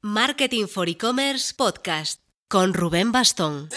Marketing for E-Commerce Podcast con Rubén Bastón.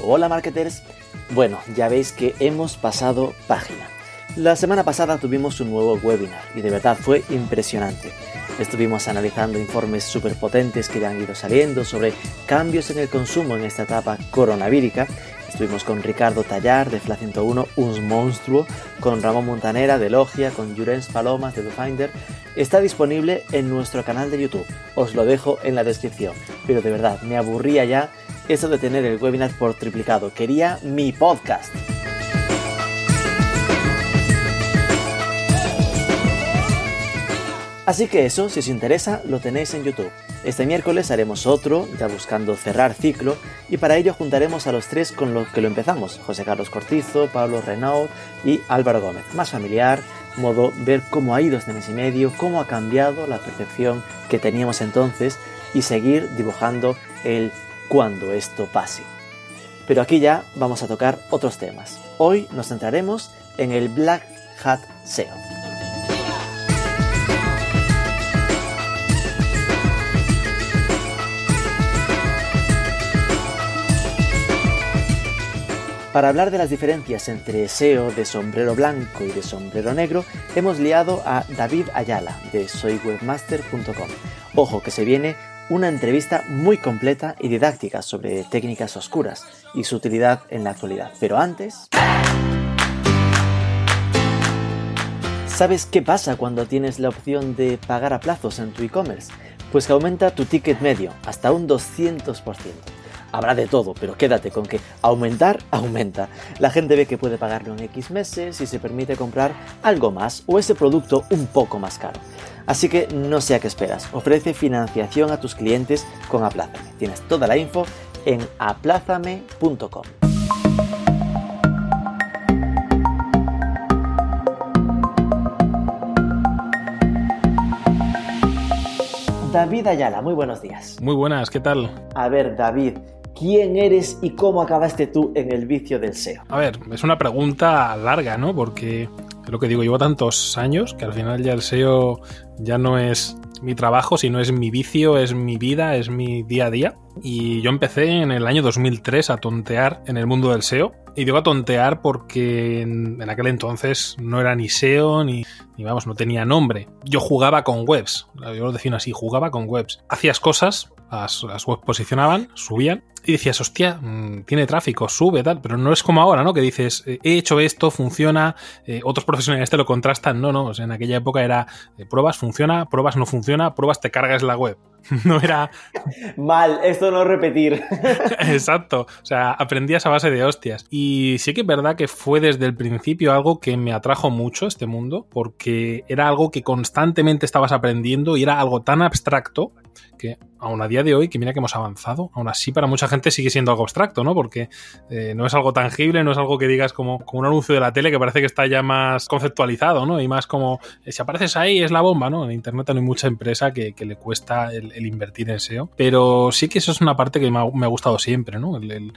Hola marketers. Bueno, ya veis que hemos pasado página. La semana pasada tuvimos un nuevo webinar y de verdad fue impresionante. Estuvimos analizando informes súper potentes que ya han ido saliendo sobre cambios en el consumo en esta etapa coronavírica. Estuvimos con Ricardo Tallar de FLA101, un monstruo, con Ramón Montanera de Logia, con Jurens Palomas de Finder. Está disponible en nuestro canal de YouTube. Os lo dejo en la descripción. Pero de verdad, me aburría ya eso de tener el webinar por triplicado. Quería mi podcast. Así que eso, si os interesa, lo tenéis en YouTube. Este miércoles haremos otro, ya buscando cerrar ciclo, y para ello juntaremos a los tres con los que lo empezamos, José Carlos Cortizo, Pablo Renaud y Álvaro Gómez. Más familiar, modo ver cómo ha ido este mes y medio, cómo ha cambiado la percepción que teníamos entonces y seguir dibujando el cuando esto pase. Pero aquí ya vamos a tocar otros temas. Hoy nos centraremos en el Black Hat SEO. Para hablar de las diferencias entre SEO de sombrero blanco y de sombrero negro, hemos liado a David Ayala de soywebmaster.com. Ojo que se viene una entrevista muy completa y didáctica sobre técnicas oscuras y su utilidad en la actualidad. Pero antes... ¿Sabes qué pasa cuando tienes la opción de pagar a plazos en tu e-commerce? Pues que aumenta tu ticket medio hasta un 200%. Habrá de todo, pero quédate con que aumentar aumenta. La gente ve que puede pagarlo en X meses y se permite comprar algo más o ese producto un poco más caro. Así que no sé a qué esperas. Ofrece financiación a tus clientes con Aplázame. Tienes toda la info en aplázame.com. David Ayala, muy buenos días. Muy buenas, ¿qué tal? A ver, David, ¿quién eres y cómo acabaste tú en el vicio del SEO? A ver, es una pregunta larga, ¿no? Porque lo que digo, llevo tantos años que al final ya el SEO ya no es mi trabajo, sino es mi vicio, es mi vida, es mi día a día. Y yo empecé en el año 2003 a tontear en el mundo del SEO. Y digo a tontear porque en, aquel entonces no era ni SEO ni, ni, vamos, no tenía nombre. Yo jugaba con webs, yo lo defino así, jugaba con webs. Hacías cosas, las, las webs posicionaban, subían y decías, hostia, mm, tiene tráfico, sube, tal, pero no es como ahora, ¿no? Que dices, eh, he hecho esto, funciona, eh, otros profesionales te lo contrastan, no, no, en aquella época era eh, pruebas, funciona, pruebas, no funciona, pruebas, te cargas la web. No era... Mal, esto no repetir. Exacto, o sea, aprendías a base de hostias. Y sí que es verdad que fue desde el principio algo que me atrajo mucho este mundo, porque era algo que constantemente estabas aprendiendo y era algo tan abstracto que aún a día de hoy, que mira que hemos avanzado, aún así para mucha gente sigue siendo algo abstracto, ¿no? Porque eh, no es algo tangible, no es algo que digas como, como, un anuncio de la tele que parece que está ya más conceptualizado, ¿no? Y más como, eh, si apareces ahí es la bomba, ¿no? En Internet no hay mucha empresa que, le cuesta el, invertir en SEO, pero sí que eso es una parte que me ha, gustado siempre, ¿no? El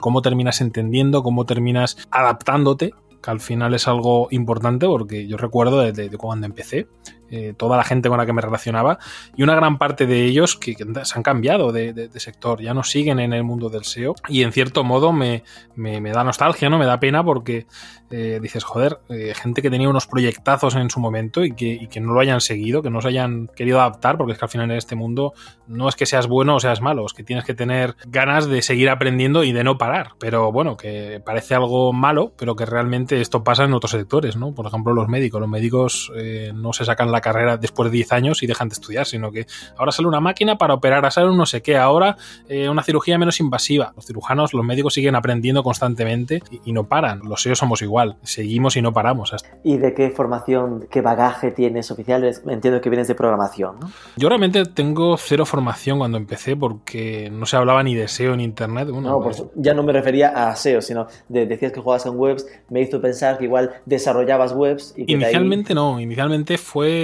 cómo terminas entendiendo, cómo terminas adaptándote que al final es algo importante porque yo recuerdo desde de cuando empecé, eh, toda la gente con la que me relacionaba y una gran parte de ellos que, que se han cambiado de, de, de, sector, ya no siguen en el mundo del SEO y en cierto modo me, me, me da nostalgia, ¿no? Me da pena porque eh, dices, joder, eh, gente que tenía unos proyectazos en su momento y que, y que, no lo hayan seguido, que no se hayan querido adaptar, porque es que al final en este mundo no es que seas bueno o seas malo, es que tienes que tener ganas de seguir aprendiendo y de no parar. Pero bueno, que parece algo malo, pero que realmente esto pasa en otros sectores, ¿no? Por ejemplo, los médicos. Los médicos eh, no se sacan la carrera después de 10 años y dejan de estudiar, sino que ahora sale una máquina para operar a sale un no sé qué, ahora eh, una cirugía menos invasiva. Los cirujanos, los médicos siguen aprendiendo constantemente y, y no paran. Los SEO somos igual, seguimos y no paramos. ¿Y de qué formación, qué bagaje tienes oficial? Entiendo que vienes de programación, ¿no? Yo realmente tengo cero formación cuando empecé porque no se hablaba ni de SEO en internet. Bueno, no, pues... ya no me refería a SEO, sino de, decías que jugabas en webs, me hizo pensar que igual desarrollabas webs. Y que inicialmente ahí... no, inicialmente fue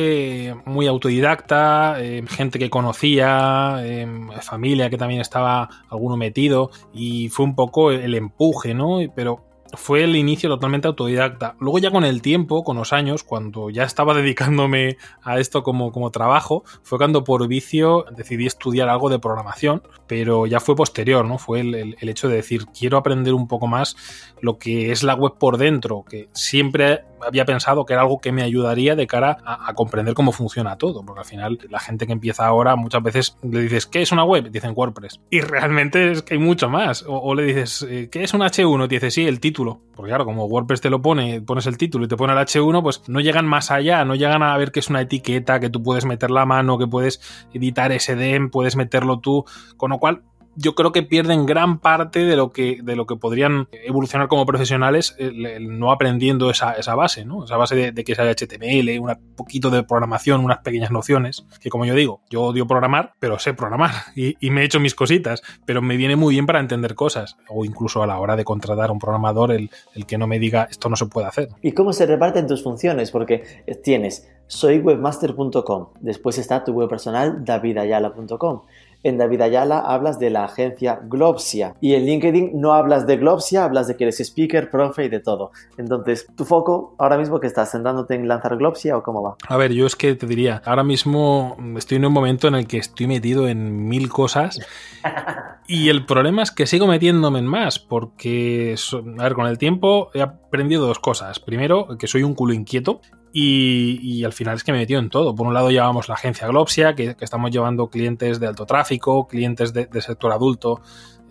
muy autodidacta, eh, gente que conocía, eh, familia que también estaba alguno metido y fue un poco el empuje, ¿no? Pero fue el inicio totalmente autodidacta. Luego ya con el tiempo, con los años, cuando ya estaba dedicándome a esto como, como trabajo, fue cuando por vicio decidí estudiar algo de programación, pero ya fue posterior, ¿no? Fue el, el, hecho de decir, quiero aprender un poco más lo que es la web por dentro, que siempre había pensado que era algo que me ayudaría de cara a, comprender cómo funciona todo, porque al final la gente que empieza ahora muchas veces le dices, ¿qué es una web? Dicen WordPress. Y realmente es que hay mucho más. O, o le dices, ¿qué es un H1? Y dice, sí, el título. Porque claro, como WordPress te lo pone, pones el título y te pone el H1, pues no llegan más allá, no llegan a ver que es una etiqueta, que tú puedes meter la mano, que puedes editar SDM, puedes meterlo tú, con lo cual yo creo que pierden gran parte de lo que, de lo que podrían evolucionar como profesionales el, el no aprendiendo esa, esa, base, ¿no? Esa base de, de que sea HTML, un poquito de programación, unas pequeñas nociones, que como yo digo, yo odio programar, pero sé programar y, y, me he hecho mis cositas, pero me viene muy bien para entender cosas, o incluso a la hora de contratar a un programador, el, el que no me diga esto no se puede hacer. ¿Y cómo se reparten tus funciones? Porque tienes soywebmaster.com, después está tu web personal davidayala.com en David Ayala hablas de la agencia Globsia y en LinkedIn no hablas de Globsia, hablas de que eres speaker, profe y de todo. Entonces, ¿tu foco ahora mismo que estás centrándote en lanzar Globsia o cómo va? A ver, yo es que te diría, ahora mismo estoy en un momento en el que estoy metido en mil cosas y el problema es que sigo metiéndome en más porque, a ver, con el tiempo he aprendido dos cosas. Primero, que soy un culo inquieto y, al final es que me he metido en todo. Por un lado llevamos la agencia Globsia, que, estamos llevando clientes de alto tráfico, clientes de, sector adulto,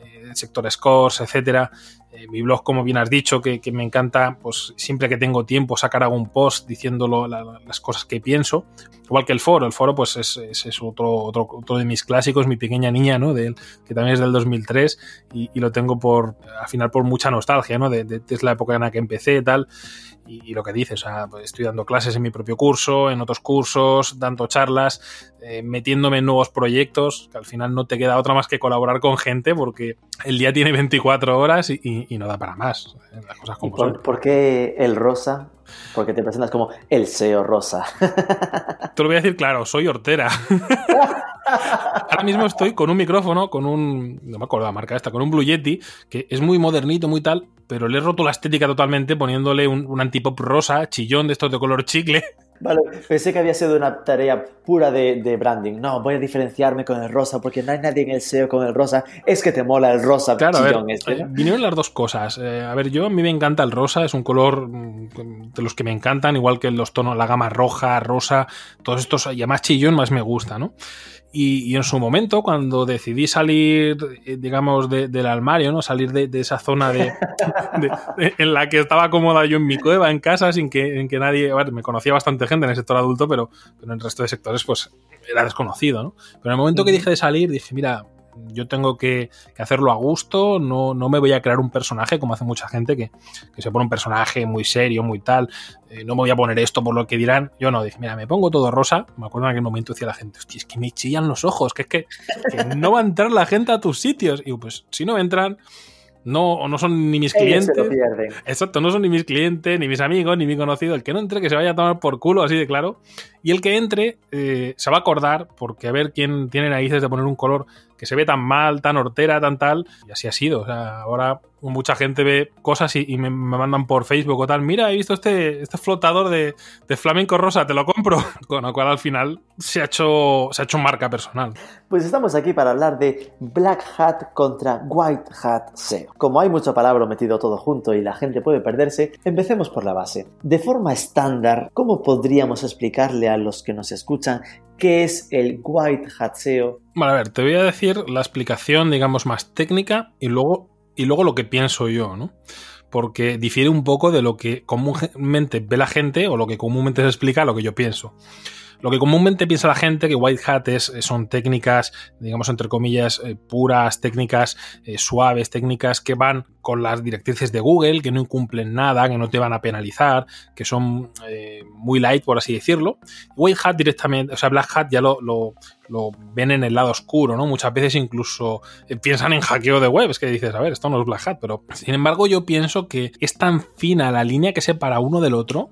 eh, sector scores, etcétera. Eh, mi blog, como bien has dicho, que, me encanta, pues siempre que tengo tiempo sacar algún post diciéndolo la, las cosas que pienso. Igual que el foro, el foro pues es, es, es otro, otro, otro, de mis clásicos, mi pequeña niña, ¿no? De, que también es del 2003 y, lo tengo por, al final por mucha nostalgia, ¿no? De, de la época en la que empecé y tal y, lo que dices, o sea, pues estoy dando clases en mi propio curso, en otros cursos, dando charlas, eh, metiéndome en nuevos proyectos, que al final no te queda otra más que colaborar con gente porque el día tiene 24 horas y, y, y no da para más. ¿eh? Las cosas como por, son. ¿Por qué el rosa? Porque te presentas como el SEO rosa. Te lo voy a decir claro, soy hortera. Ahora mismo estoy con un micrófono, con un. No me acuerdo la marca esta, con un Blue Yeti, que es muy modernito, muy tal, pero le he roto la estética totalmente poniéndole un, un antipop rosa, chillón de estos de color chicle. Vale, pensé que había sido una tarea pura de, de, branding. No, voy a diferenciarme con el rosa porque no hay nadie en el SEO con el rosa. Es que te mola el rosa. Claro, a ver, este, ¿no? vinieron las dos cosas. Eh, a ver, yo a mí me encanta el rosa, es un color mm, de los que me encantan, igual que los tonos, la gama roja, rosa, todos estos, y además chillón más me gusta, ¿no? Y, y, en su momento, cuando decidí salir, eh, digamos, de, del armario, ¿no? Salir de, de esa zona de, de, en la que estaba cómoda yo en mi cueva, en casa, sin que, en que nadie. Me conocía bastante gente en el sector adulto, pero, pero en el resto de sectores, pues era desconocido, ¿no? Pero en el momento que dije de salir, dije, mira, yo tengo que, que, hacerlo a gusto, no, no me voy a crear un personaje como hace mucha gente que, que se pone un personaje muy serio, muy tal, eh, no me voy a poner esto por lo que dirán. Yo no, dije, mira, me pongo todo rosa. Me acuerdo en aquel momento decía la gente, hostia, es que me chillan los ojos, que es que, que no va a entrar la gente a tus sitios. Y pues si no entran, no, no son ni mis clientes. Exacto, no son ni mis clientes, ni mis amigos, ni mi conocido. El que no entre, que se vaya a tomar por culo, así de claro. Y el que entre, eh, se va a acordar, porque a ver quién tiene narices de poner un color que se ve tan mal, tan hortera, tan tal. Y así ha sido. O sea, ahora mucha gente ve cosas y, me, mandan por Facebook o tal. Mira, he visto este, este flotador de, de, flamenco rosa, te lo compro. Con lo cual al final se ha hecho, se ha hecho marca personal. Pues estamos aquí para hablar de Black Hat contra White Hat SEO. Como hay mucha palabra metido todo junto y la gente puede perderse, empecemos por la base. De forma estándar, ¿cómo podríamos explicarle a los que nos escuchan qué es el White Hat SEO? Bueno, a ver, te voy a decir la explicación, digamos, más técnica y luego y luego lo que pienso yo, ¿no? Porque difiere un poco de lo que comúnmente ve la gente o lo que comúnmente se explica lo que yo pienso. Lo que comúnmente piensa la gente que White Hat es, son técnicas, digamos, entre comillas, eh, puras, técnicas eh, suaves, técnicas que van con las directrices de Google, que no incumplen nada, que no te van a penalizar, que son eh, muy light, por así decirlo. White Hat directamente, o sea, Black Hat ya lo, lo, lo, ven en el lado oscuro, ¿no? Muchas veces incluso piensan en hackeo de webs, que dices, a ver, esto no es Black Hat, pero sin embargo yo pienso que es tan fina la línea que separa uno del otro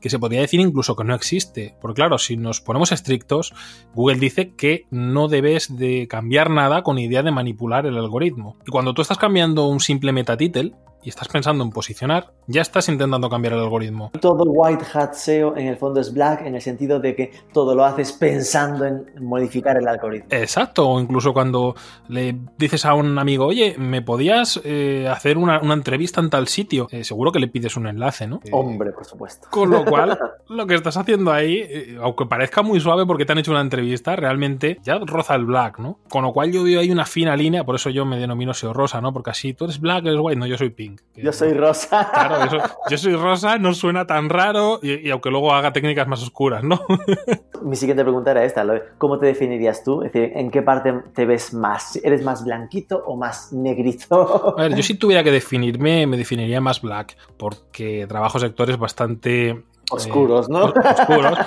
que se podría decir incluso que no existe. Porque claro, si nos ponemos estrictos, Google dice que no debes de cambiar nada con idea de manipular el algoritmo. Y cuando tú estás cambiando un simple metatitle, y estás pensando en posicionar, ya estás intentando cambiar el algoritmo. Todo white hat SEO en el fondo es black en el sentido de que todo lo haces pensando en modificar el algoritmo. Exacto, o incluso cuando le dices a un amigo, oye, ¿me podías eh, hacer una, entrevista en tal sitio? Eh, seguro que le pides un enlace, ¿no? Hombre, por supuesto. Con lo cual, lo que estás haciendo ahí, eh, aunque parezca muy suave porque te han hecho una entrevista, realmente ya roza el black, ¿no? Con lo cual yo veo ahí una fina línea, por eso yo me denomino SEO rosa, ¿no? Porque así tú eres black, eres white, no, yo soy pink yo soy rosa. Claro, yo soy rosa, no suena tan raro y, aunque luego haga técnicas más oscuras, ¿no? Mi siguiente pregunta era esta, ¿cómo te definirías tú? Es decir, ¿en qué parte te ves más? ¿Eres más blanquito o más negrito? A ver, yo si tuviera que definirme, me definiría más black, porque trabajo sectores bastante oscuros, ¿no? Oscuros.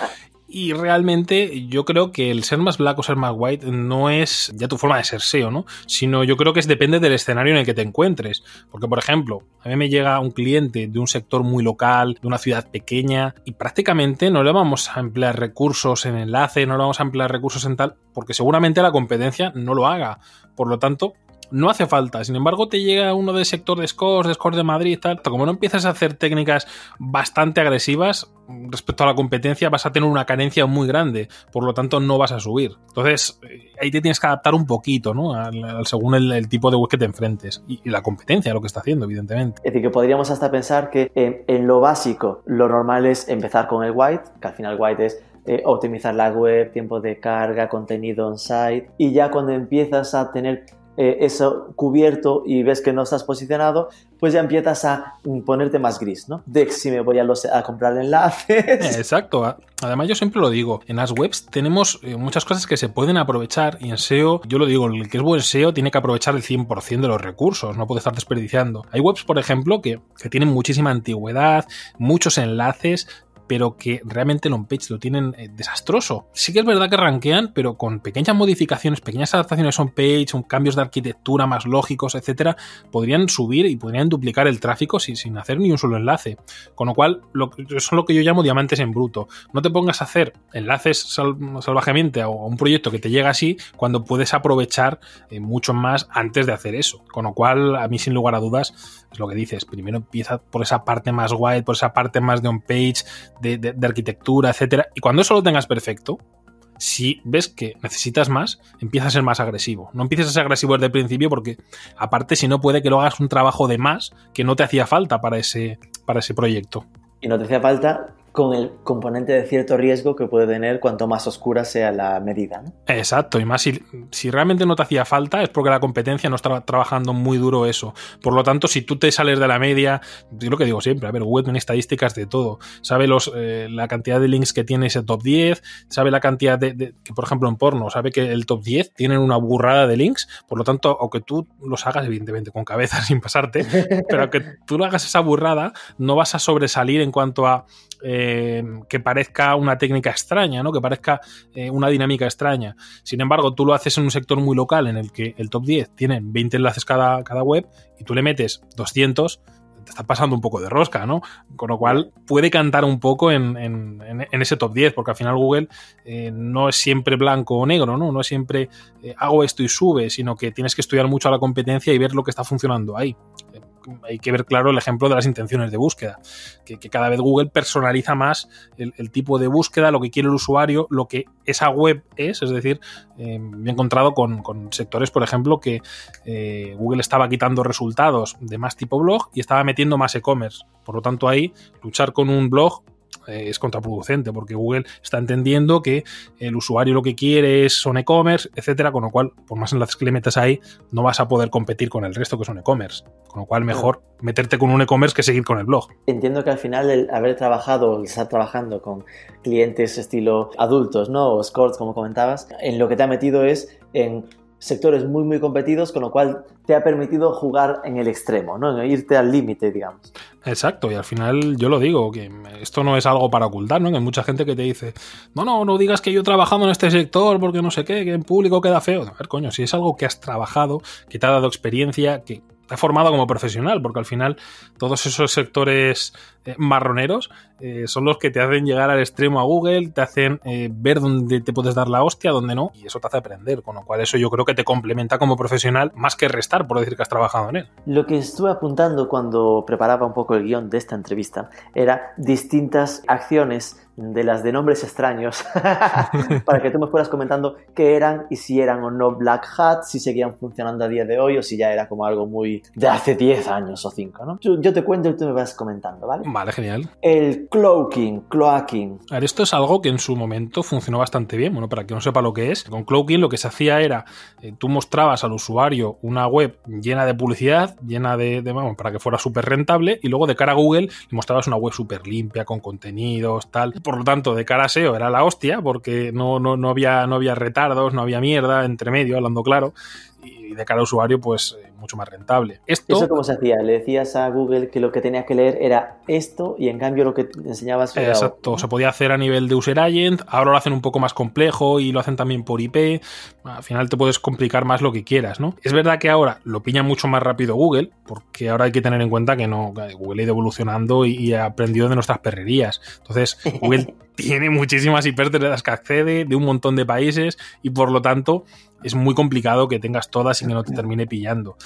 Y realmente yo creo que el ser más black o ser más white no es ya tu forma de ser SEO, ¿no? Sino yo creo que es, depende del escenario en el que te encuentres. Porque, por ejemplo, a mí me llega un cliente de un sector muy local, de una ciudad pequeña, y prácticamente no le vamos a emplear recursos en enlace, no le vamos a emplear recursos en tal, porque seguramente la competencia no lo haga. Por lo tanto, no hace falta. Sin embargo, te llega uno del sector de scores, de scores de Madrid tal. Como no empiezas a hacer técnicas bastante agresivas respecto a la competencia, vas a tener una carencia muy grande. Por lo tanto, no vas a subir. Entonces, eh, ahí te tienes que adaptar un poquito, ¿no? Según el, tipo de web que te enfrentes. Y, la competencia, lo que está haciendo, evidentemente. Es decir, que podríamos hasta pensar que en, lo básico, lo normal es empezar con el white, que al final white es eh, optimizar la web, tiempo de carga, contenido on-site. Y ya cuando empiezas a tener eh, eso cubierto y ves que no estás posicionado, pues ya empiezas a ponerte más gris, ¿no? De si me voy a, los, a comprar enlaces. Exacto. Además, yo siempre lo digo, en las webs tenemos eh, muchas cosas que se pueden aprovechar y en SEO, yo lo digo, el que es buen SEO tiene que aprovechar el 100% de los recursos, no puede estar desperdiciando. Hay webs, por ejemplo, que, que tienen muchísima antigüedad, muchos enlaces, pero que realmente el on-page lo tienen eh, desastroso. Sí que es verdad que rankean, pero con pequeñas modificaciones, pequeñas adaptaciones on-page, cambios de arquitectura más lógicos, etcétera, podrían subir y podrían duplicar el tráfico sin, hacer ni un solo enlace. Con lo cual, eso es lo que yo llamo diamantes en bruto. No te pongas a hacer enlaces salvajemente a un proyecto que te llega así cuando puedes aprovechar eh, mucho más antes de hacer eso. Con lo cual, a mí sin lugar a dudas, es lo que dices. Primero empieza por esa parte más white, por esa parte más de on-page, de, arquitectura, etcétera. Y cuando eso lo tengas perfecto, si ves que necesitas más, empieza a ser más agresivo. No empieces a ser agresivo desde el principio porque, aparte, si no puede que lo hagas un trabajo de más que no te hacía falta para ese, para ese proyecto. Y no te hacía falta con el componente de cierto riesgo que puede tener cuanto más oscura sea la medida. Exacto, y más si, si, realmente no te hacía falta es porque la competencia no estaba trabajando muy duro eso. Por lo tanto, si tú te sales de la media, yo lo que digo siempre, a ver, Google tiene estadísticas de todo. Sabe los, eh, la cantidad de links que tiene ese top 10, sabe la cantidad de, que por ejemplo en porno, sabe que el top 10 tiene una burrada de links, por lo tanto, aunque tú los hagas evidentemente con cabeza sin pasarte, pero que tú lo hagas esa burrada, no vas a sobresalir en cuanto a eh, que parezca una técnica extraña, ¿no? que parezca eh, una dinámica extraña. Sin embargo, tú lo haces en un sector muy local en el que el top 10 tiene 20 enlaces cada, cada web y tú le metes 200, te está pasando un poco de rosca, ¿no? Con lo cual puede cantar un poco en, ese top 10, porque al final Google eh, no es siempre blanco o negro, ¿no? No es siempre hago esto y sube, sino que tienes que estudiar mucho a la competencia y ver lo que está funcionando ahí hay que ver claro el ejemplo de las intenciones de búsqueda, que, cada vez Google personaliza más el, tipo de búsqueda, lo que quiere el usuario, lo que esa web es, es decir, eh, me he encontrado con, sectores, por ejemplo, que eh, Google estaba quitando resultados de más tipo blog y estaba metiendo más e-commerce. Por lo tanto, ahí luchar con un blog eh, es contraproducente porque Google está entendiendo que el usuario lo que quiere es son e-commerce, etcétera, con lo cual, por más enlaces que le metas ahí, no vas a poder competir con el resto que son e-commerce. Con lo cual, mejor meterte con un e-commerce que seguir con el blog. Entiendo que al final el haber trabajado o estar trabajando con clientes estilo adultos, ¿no? O scores, como comentabas, en lo que te ha metido es en sectores muy muy competidos, con lo cual te ha permitido jugar en el extremo, ¿no? Irte al límite, digamos. Exacto, y al final yo lo digo, que esto no es algo para ocultar, ¿no? hay mucha gente que te dice, no, no, no digas que yo he trabajado en este sector porque no sé qué, que en público queda feo. A ver, coño, si es algo que has trabajado, que te ha dado experiencia, que te ha formado como profesional, porque al final todos esos sectores eh, marroneros eh, son los que te hacen llegar al extremo a Google, te hacen eh, ver dónde te puedes dar la hostia, dónde no, y eso te hace aprender, con lo cual eso yo creo que te complementa como profesional más que restar, por decir que has trabajado en él. Lo que estuve apuntando cuando preparaba un poco el guion de esta entrevista era distintas acciones de las de nombres extraños para que tú me fueras comentando qué eran y si eran o no Black Hat, si seguían funcionando a día de hoy o si ya era como algo muy de hace 10 años o 5, ¿no? Yo, yo te cuento y tú me vas comentando, ¿vale? Vale, genial. El cloaking, cloaking. A ver, esto es algo que en su momento funcionó bastante bien. Bueno, para que no sepa lo que es, con cloaking lo que se hacía era, eh, tú mostrabas al usuario una web llena de publicidad, llena de, de vamos, para que fuera súper rentable, y luego de cara a Google le mostrabas una web súper limpia, con contenidos, tal. Por lo tanto, de cara a SEO era la hostia, porque no, no, no, había, no había retardos, no había mierda entre medio, hablando claro. Y de cara al usuario, pues eh, mucho más rentable. Esto, ¿Eso cómo se hacía? Le decías a Google que lo que tenía que leer era esto y en cambio lo que enseñabas era... Exacto, se podía hacer a nivel de user agent, ahora lo hacen un poco más complejo y lo hacen también por IP, al final te puedes complicar más lo que quieras, ¿no? Es verdad que ahora lo piña mucho más rápido Google, porque ahora hay que tener en cuenta que no, Google ha ido evolucionando y, y ha aprendido de nuestras perrerías. Entonces, Google tiene muchísimas de las que accede de un montón de países y por lo tanto es muy complicado que tengas todas y que no te termine pillando.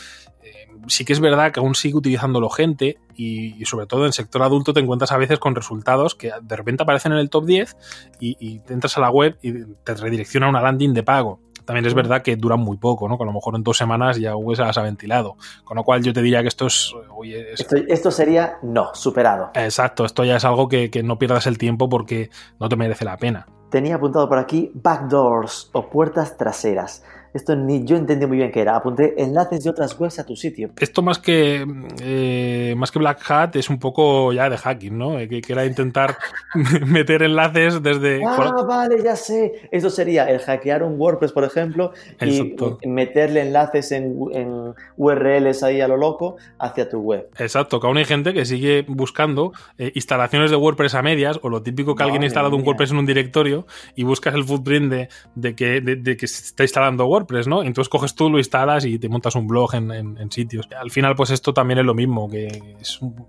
Eh, sí que es verdad que aún sigue utilizándolo gente y, y, sobre todo en el sector adulto te encuentras a veces con resultados que de repente aparecen en el top 10 y, y te entras a la web y te redirecciona a una landing de pago. También es verdad que duran muy poco, ¿no? Que a lo mejor en dos semanas ya Google se las ha ventilado. Con lo cual yo te diría que esto es... Oye, es... Esto, esto, sería no, superado. Exacto, esto ya es algo que, que no pierdas el tiempo porque no te merece la pena. Tenía apuntado por aquí backdoors o puertas traseras. Esto ni yo entendí muy bien qué era. Apunté enlaces de otras webs a tu sitio. Esto más que eh, más que Black Hat es un poco ya de hacking, ¿no? Que, que era intentar meter enlaces desde. Ah, vale, ya sé. Eso sería el hackear un WordPress, por ejemplo, Exacto. y meterle enlaces en, en, URLs ahí a lo loco hacia tu web. Exacto, que aún hay gente que sigue buscando eh, instalaciones de WordPress a medias, o lo típico que alguien ha instalado mía. un WordPress en un directorio y buscas el footprint de, de que, de, de que se está instalando WordPress, ¿no? Entonces coges tú, lo instalas y te montas un blog en, en, en sitios. Al final, pues esto también es lo mismo, que es, un,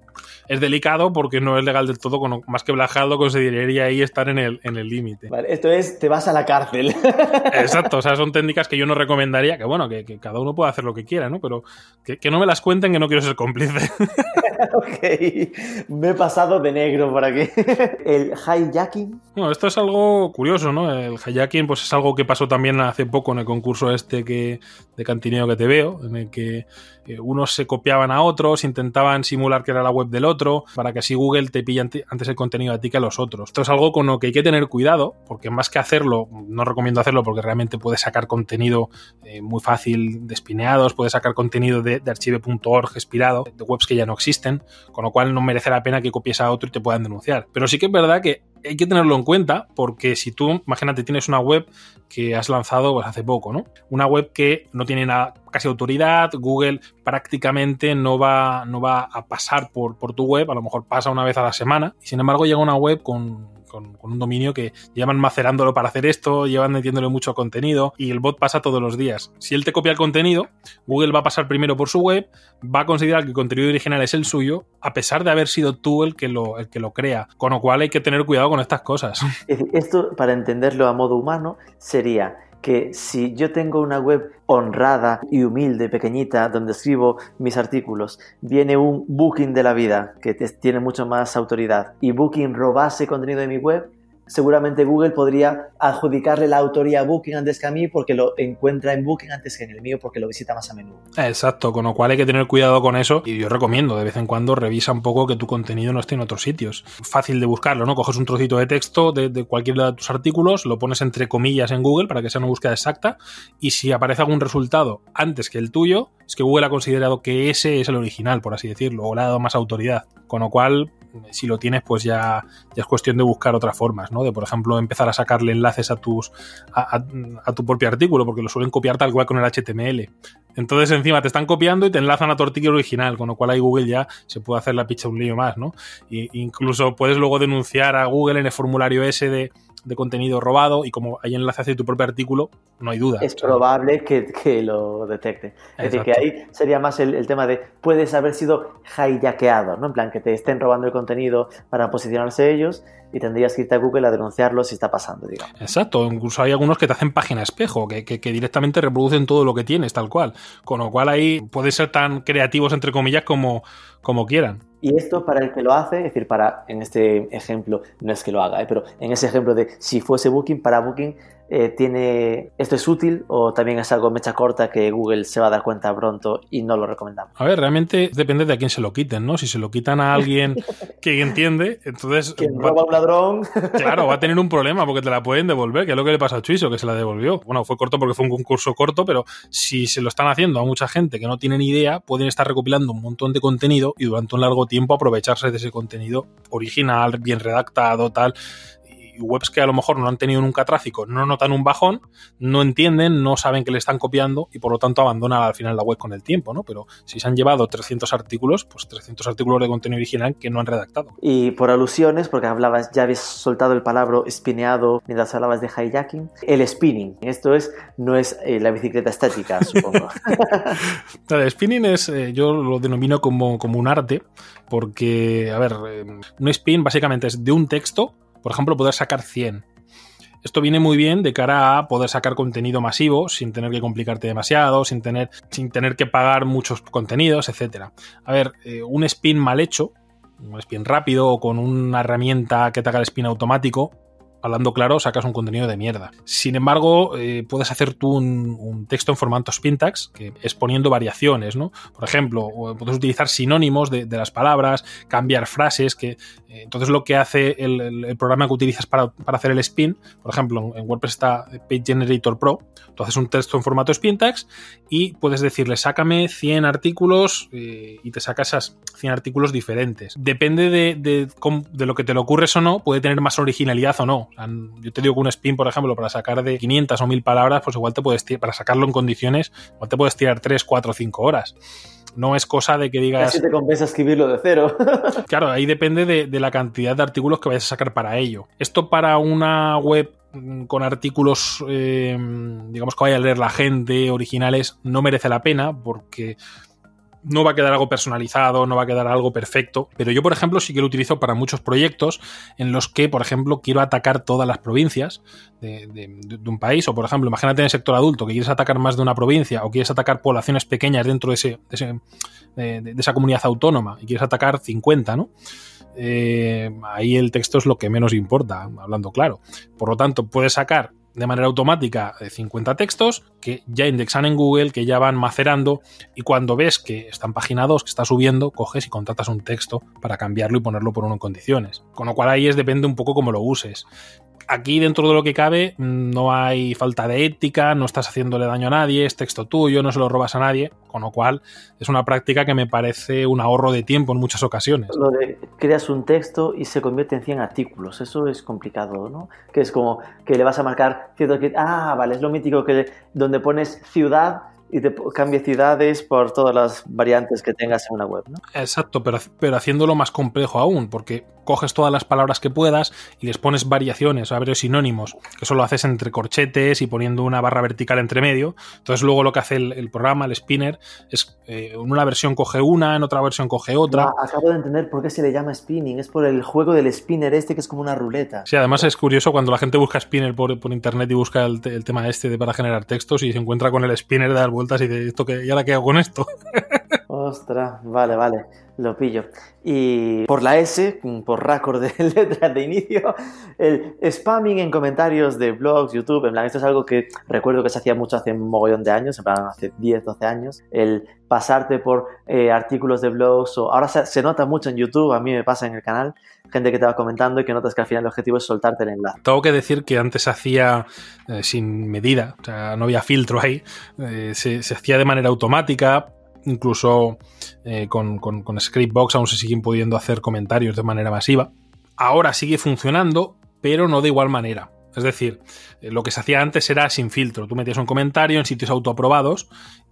es delicado porque no es legal del todo, con, más que blajado consideraría ahí estar en el en límite. Vale, esto es, te vas a la cárcel. Exacto, o sea, son técnicas que yo no recomendaría, que bueno, que, que cada uno puede hacer lo que quiera, ¿no? Pero que, que, no me las cuenten, que no quiero ser cómplice. ok, me he pasado de negro por aquí. El hijacking. Bueno, esto es algo curioso, ¿no? El hijacking, pues es algo que pasó también hace poco en el concurso este que, de cantineo que te veo, en el que eh, unos se copiaban a otros, intentaban simular que era la web del otro, para que así Google te pille antes el contenido a ti que a los otros. Esto es algo con lo que hay que tener cuidado, porque más que hacerlo, no recomiendo hacerlo porque realmente puedes sacar contenido eh, muy fácil de espineados, puedes sacar contenido de, de archive.org expirado, de webs que ya no existen, con lo cual no merece la pena que copies a otro y te puedan denunciar. Pero sí que es verdad que hay que tenerlo en cuenta porque si tú, imagínate, tienes una web que has lanzado pues, hace poco, ¿no? Una web que no tiene nada, casi autoridad, Google prácticamente no va, no va a pasar por, por tu web, a lo mejor pasa una vez a la semana, y sin embargo llega una web con con, un dominio que llevan macerándolo para hacer esto, llevan metiéndole mucho contenido y el bot pasa todos los días. Si él te copia el contenido, Google va a pasar primero por su web, va a considerar que el contenido original es el suyo, a pesar de haber sido tú el que lo, el que lo crea. Con lo cual hay que tener cuidado con estas cosas. Esto, para entenderlo a modo humano, sería que si yo tengo una web honrada y humilde, pequeñita, donde escribo mis artículos, viene un Booking de la vida que tiene mucho más autoridad. Y Booking robase contenido de mi web, seguramente Google podría adjudicarle la autoría a Booking antes que a mí porque lo encuentra en Booking antes que en el mío porque lo visita más a menudo. Exacto, con lo cual hay que tener cuidado con eso y yo recomiendo de vez en cuando revisa un poco que tu contenido no esté en otros sitios. Fácil de buscarlo, ¿no? Coges un trocito de texto de, de cualquiera de tus artículos, lo pones entre comillas en Google para que sea una búsqueda exacta y si aparece algún resultado antes que el tuyo, es que Google ha considerado que ese es el original, por así decirlo, o le ha dado más autoridad. Con lo cual, si lo tienes, pues ya, es cuestión de buscar otras formas, ¿no? De, por ejemplo, empezar a sacarle enlaces a tus a, tu propio artículo, porque lo suelen copiar tal cual con el HTML. Entonces, encima te están copiando y te enlazan a tu artículo original, con lo cual ahí Google ya se puede hacer la picha un lío más, ¿no? Y, incluso puedes luego denunciar a Google en el formulario ese de de contenido robado y como hay enlace hacia tu propio artículo, no hay duda. Es probable que, que, lo detecte. Es decir, que ahí sería más el, el, tema de puedes haber sido hijackeado, ¿no? En plan, que te estén robando el contenido para posicionarse ellos y tendrías que irte a Google a denunciarlo si está pasando, digamos. Exacto, incluso hay algunos que te hacen página espejo, que, que, que, directamente reproducen todo lo que tienes, tal cual. Con lo cual ahí pueden ser tan creativos, entre comillas, como, como quieran. Y esto para el que lo hace, es decir, para, en este ejemplo, no es que lo haga, ¿eh? pero en ese ejemplo de si fuese Booking, para Booking eh, tiene esto es útil o también es algo mecha corta que Google se va a dar cuenta pronto y no lo recomendamos. A ver, realmente depende de a quién se lo quiten, ¿no? Si se lo quitan a alguien que entiende, entonces quien roba a un ladrón, claro, va a tener un problema porque te la pueden devolver, que es lo que le pasa a Chuiso, que se la devolvió. Bueno, fue corto porque fue un concurso corto, pero si se lo están haciendo a mucha gente que no tiene ni idea, pueden estar recopilando un montón de contenido y durante un largo tiempo aprovecharse de ese contenido original, bien redactado, tal webs que a lo mejor no han tenido nunca tráfico no notan un bajón, no entienden, no saben que le están copiando y por lo tanto abandonan al final la web con el tiempo, ¿no? Pero si se han llevado 300 artículos, pues 300 artículos de contenido original que no han redactado. Y por alusiones, porque hablabas, ya habías soltado el palabra espineado mientras hablabas de hijacking, el spinning, esto es, no es eh, la bicicleta estática, supongo. el spinning es, eh, yo lo denomino como, como un arte, porque, a ver, eh, un spin básicamente es de un texto por ejemplo, poder sacar 100. Esto viene muy bien de cara a poder sacar contenido masivo sin tener que complicarte demasiado, sin tener, sin tener que pagar muchos contenidos, etc. A ver, eh, un spin mal hecho, un spin rápido o con una herramienta que te haga el spin automático, hablando claro, sacas un contenido de mierda. Sin embargo, eh, puedes hacer tú un, texto en formato Spintax, que es poniendo variaciones, ¿no? Por ejemplo, puedes utilizar sinónimos de, las palabras, cambiar frases, que eh, entonces lo que hace el, programa que utilizas para, para, hacer el spin, por ejemplo, en WordPress está Page Generator Pro, tú haces un texto en formato Spintax y puedes decirle, sácame 100 artículos eh, y te saca esas 100 artículos diferentes. Depende de, de, de, lo que te le ocurres o no, puede tener más originalidad o no. Yo te digo que un spin, por ejemplo, para sacar de 500 o 1000 palabras, pues igual te puedes tirar, para sacarlo en condiciones, igual te puedes tirar 3, 4, 5 horas. No es cosa de que digas. Casi te compensa escribirlo de cero. claro, ahí depende de, de la cantidad de artículos que vayas a sacar para ello. Esto para una web con artículos, eh, digamos que vaya a leer la gente, originales, no merece la pena porque no va a quedar algo personalizado, no va a quedar algo perfecto, pero yo, por ejemplo, sí que lo utilizo para muchos proyectos en los que, por ejemplo, quiero atacar todas las provincias de, un país, o por ejemplo, imagínate en el sector adulto que quieres atacar más de una provincia o quieres atacar poblaciones pequeñas dentro de, ese de esa comunidad autónoma y quieres atacar 50, ¿no? Eh, ahí el texto es lo que menos importa, hablando claro. Por lo tanto, puedes sacar de manera automática 50 textos que ya indexan en Google, que ya van macerando y cuando ves que están paginados, que está subiendo, coges y contratas un texto para cambiarlo y ponerlo por uno en condiciones. Con lo cual ahí es depende un poco cómo lo uses aquí dentro de lo que cabe no hay falta de ética, no estás haciéndole daño a nadie, es texto tuyo, no se lo robas a nadie, con lo cual es una práctica que me parece un ahorro de tiempo en muchas ocasiones. Lo de creas un texto y se convierte en 100 artículos, eso es complicado, ¿no? Que es como que le vas a marcar cierto que, ah, vale, es lo mítico que donde pones ciudad y te cambie ciudades por todas las variantes que tengas en una web. ¿no? Exacto, pero, pero haciéndolo más complejo aún, porque coges todas las palabras que puedas y les pones variaciones, o varios sinónimos, que eso lo haces entre corchetes y poniendo una barra vertical entre medio. Entonces luego lo que hace el, el programa, el spinner, es eh, en una versión coge una, en otra versión coge otra. No, acabo de entender por qué se le llama spinning, es por el juego del spinner este que es como una ruleta. Sí, además es curioso cuando la gente busca spinner por, por internet y busca el, el, tema este de para generar textos y se encuentra con el spinner de dar vueltas y de esto que, ¿y ahora qué hago con esto? Ostras, vale, vale, lo pillo. Y por la S, por récord de letras de inicio, el spamming en comentarios de blogs, YouTube, en plan, esto es algo que recuerdo que se hacía mucho hace un mogollón de años, en plan, hace 10, 12 años, el pasarte por eh, artículos de blogs, o ahora se, nota mucho en YouTube, a mí me pasa en el canal, gente que te va comentando y que notas que al final el objetivo es soltarte el enlace. Tengo que decir que antes se hacía eh, sin medida, o sea, no había filtro ahí, eh, se hacía de manera automática, incluso eh, con, con, con, Scriptbox aún se siguen pudiendo hacer comentarios de manera masiva. Ahora sigue funcionando, pero no de igual manera. Es decir, eh, lo que se hacía antes era sin filtro. Tú metías un comentario en sitios autoaprobados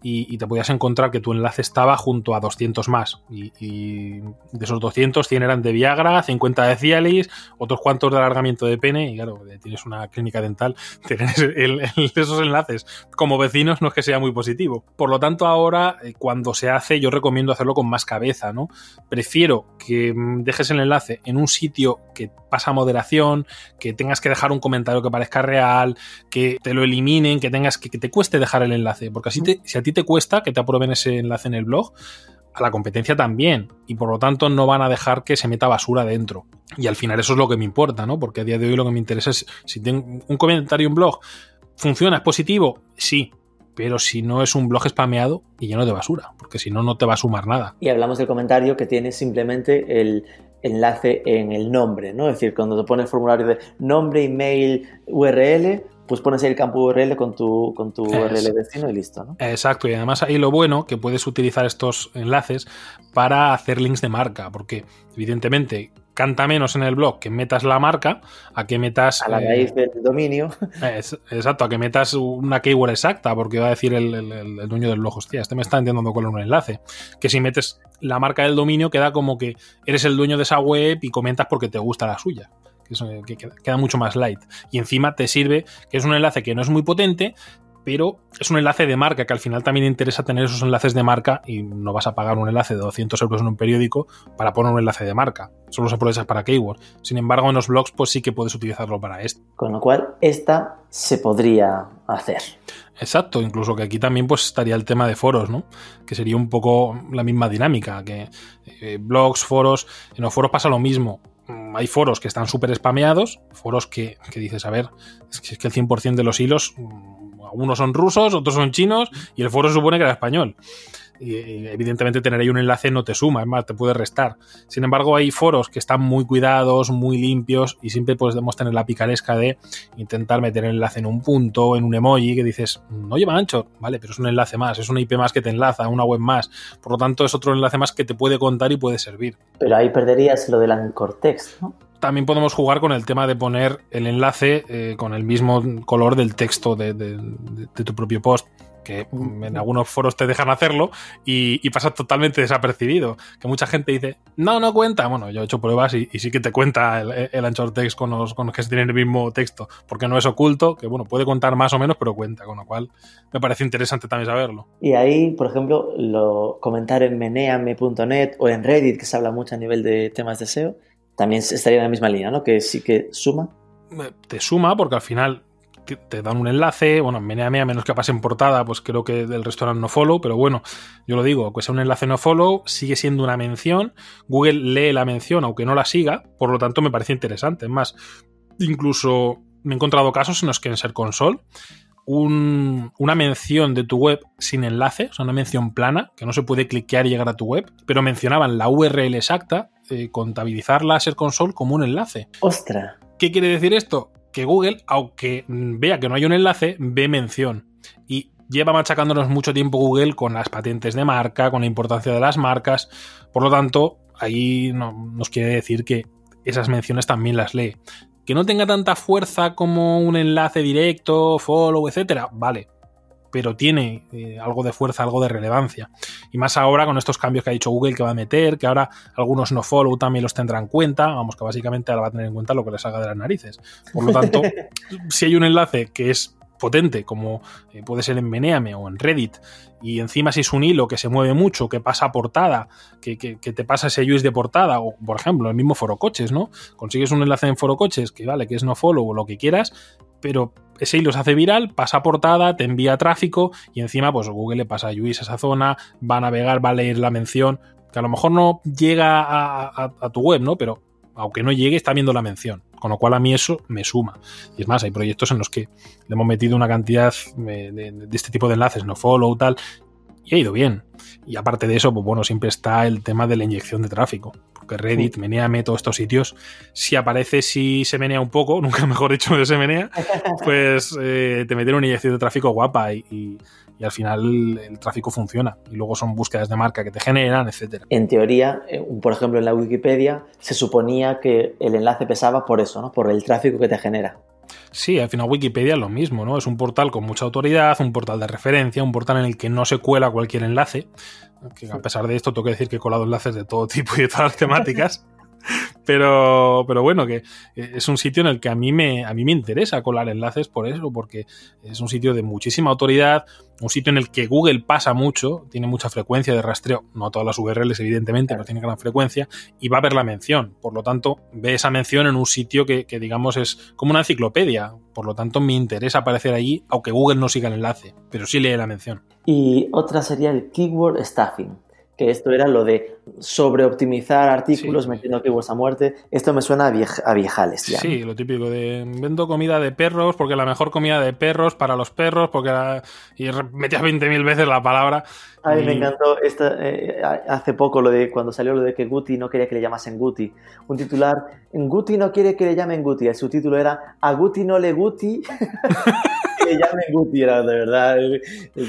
y, te podías encontrar que tu enlace estaba junto a 200 más. Y, de esos 200, 100 eran de Viagra, 50 de Cialis, otros cuantos de alargamiento de pene. Y claro, tienes una clínica dental, tienes esos enlaces como vecinos no es que sea muy positivo. Por lo tanto, ahora, eh, cuando se hace, yo recomiendo hacerlo con más cabeza, ¿no? Prefiero que mm, dejes el enlace en un sitio que pasa moderación, que tengas que dejar un comentario que parezca real, que te lo eliminen, que tengas que, que te cueste dejar el enlace. Porque así, te, si a ti te cuesta que te aprueben ese enlace en el blog, a la competencia también. Y por lo tanto no van a dejar que se meta basura dentro. Y al final eso es lo que me importa, ¿no? Porque a día de hoy lo que me interesa es si tengo un comentario en blog, ¿funciona? ¿Es positivo? Sí. Pero si no es un blog spameado y lleno de basura, porque si no, no te va a sumar nada. Y hablamos del comentario que tiene simplemente el enlace en el nombre, ¿no? Es decir, cuando te pone el formulario de nombre, email, URL, pues pones ahí el campo URL con tu, con tu URL vecino y listo. ¿no? Exacto, y además ahí lo bueno que puedes utilizar estos enlaces para hacer links de marca, porque evidentemente canta menos en el blog que metas la marca a que metas... A la eh, raíz del dominio. exacto, a que metas una keyword exacta, porque va a decir el, dueño del blog, hostia, este me está entendiendo cuál es un enlace. Que si metes la marca del dominio queda como que eres el dueño de esa web y comentas porque te gusta la suya que, queda mucho más light. Y encima te sirve que es un enlace que no es muy potente, pero es un enlace de marca, que al final también interesa tener esos enlaces de marca y no vas a pagar un enlace de 200 euros en un periódico para poner un enlace de marca. Solo se aprovechas para keyword. Sin embargo, en los blogs, pues sí que puedes utilizarlo para esto. Con lo cual, esta se podría hacer. Exacto, incluso que aquí también pues estaría el tema de foros, ¿no? Que sería un poco la misma dinámica, que eh, blogs, foros, en los foros pasa lo mismo hay foros que están súper spameados, foros que, dices, a ver, es que, es que el 100% de los hilos, mm, algunos son rusos, otros son chinos, y el foro se supone que era español y evidentemente tener ahí un enlace no te suma, es más, te puede restar. Sin embargo, hay foros que están muy cuidados, muy limpios y siempre podemos tener la picaresca de intentar meter el enlace en un punto, en un emoji que dices, no lleva ancho, vale, pero es un enlace más, es una IP más que te enlaza, una web más. Por lo tanto, es otro enlace más que te puede contar y puede servir. Pero ahí perderías lo del anchor text, ¿no? también podemos jugar con el tema de poner el enlace eh, con el mismo color del texto de, tu propio post que en algunos foros te dejan hacerlo y, pasa totalmente desapercibido. Que mucha gente dice, no, no cuenta. Bueno, yo he hecho pruebas y, sí que te cuenta el, el anchor text con los, con los que se tienen el mismo texto, porque no es oculto, que bueno, puede contar más o menos, pero cuenta, con lo cual me parece interesante también saberlo. Y ahí, por ejemplo, lo comentar en meneame.net o en Reddit, que se habla mucho a nivel de temas de SEO, también estaría en la misma línea, ¿no? Que sí que suma. Te suma porque al final te dan un enlace, bueno, Meneame a menos que pase en portada, pues creo que del restaurante no follow, pero bueno, yo lo digo, que sea un enlace no follow, sigue siendo una mención, Google lee la mención aunque no la siga, por lo tanto me parece interesante. Es más, incluso me he encontrado casos en los que en Ser Console una mención de tu web sin enlace, o sea, una mención plana, que no se puede cliquear y llegar a tu web, pero mencionaban la URL exacta, eh, contabilizarla a Ser Console como un enlace. ¡Ostras! ¿Qué quiere decir esto? Que Google, aunque vea que no hay un enlace, ve mención. Y lleva machacándonos mucho tiempo Google con las patentes de marca, con la importancia de las marcas. Por lo tanto, ahí nos quiere decir que esas menciones también las lee. Que no tenga tanta fuerza como un enlace directo, follow, etcétera, vale pero tiene eh, algo de fuerza, algo de relevancia. Y más ahora con estos cambios que ha dicho Google que va a meter, que ahora algunos no follow también los tendrán en cuenta, vamos, que básicamente ahora va a tener en cuenta lo que les haga de las narices. Por lo tanto, si hay un enlace que es potente, como eh, puede ser en Meneame o en Reddit, y encima si es un hilo que se mueve mucho, que pasa a portada, que, te pasa ese UX de portada, o por ejemplo, el mismo Foro Coches, ¿no? Consigues un enlace en Foro Coches que vale, que es no follow o lo que quieras, pero ese hilo se hace viral, pasa portada, te envía tráfico y encima pues Google le pasa a UIS a esa zona, va a navegar, va a leer la mención, que a lo mejor no llega a, tu web, ¿no? Pero aunque no llegue, está viendo la mención. Con lo cual a mí eso me suma. Y es más, hay proyectos en los que le hemos metido una cantidad de, de este tipo de enlaces, no follow, tal, y ha ido bien. Y aparte de eso, pues bueno, siempre está el tema de la inyección de tráfico. Porque Reddit, Meneame, todos estos sitios, si aparece, si se menea un poco, nunca mejor dicho de se menea, pues eh, te meten una inyección de tráfico guapa y, al final el, tráfico funciona. Y luego son búsquedas de marca que te generan, etcétera. En teoría, eh, por ejemplo, en la Wikipedia se suponía que el enlace pesaba por eso, ¿no? Por el tráfico que te genera. Sí, al final Wikipedia es lo mismo, ¿no? Es un portal con mucha autoridad, un portal de referencia, un portal en el que no se cuela cualquier enlace. Que a pesar de esto, tengo que decir que he colado enlaces de todo tipo y de todas las temáticas. Pero, pero bueno, que es un sitio en el que a mí, me, a mí me interesa colar enlaces por eso, porque es un sitio de muchísima autoridad, un sitio en el que Google pasa mucho, tiene mucha frecuencia de rastreo, no todas las URLs evidentemente, pero tiene gran frecuencia, y va a ver la mención. Por lo tanto, ve esa mención en un sitio que, que digamos es como una enciclopedia. Por lo tanto, me interesa aparecer allí, aunque Google no siga el enlace, pero sí lee la mención. Y otra sería el keyword staffing que esto era lo de sobreoptimizar artículos metiendo keywords a muerte. Esto me suena a, viejales ya. Sí, lo típico de vendo comida de perros porque la mejor comida de perros para los perros porque y metías 20.000 veces la palabra. A mí me encantó esta, eh, hace poco lo de cuando salió lo de que Guti no quería que le llamasen Guti. Un titular, Guti no quiere que le llamen Guti. El subtítulo era A Guti no le Guti. que llamen Guti, era de verdad. El,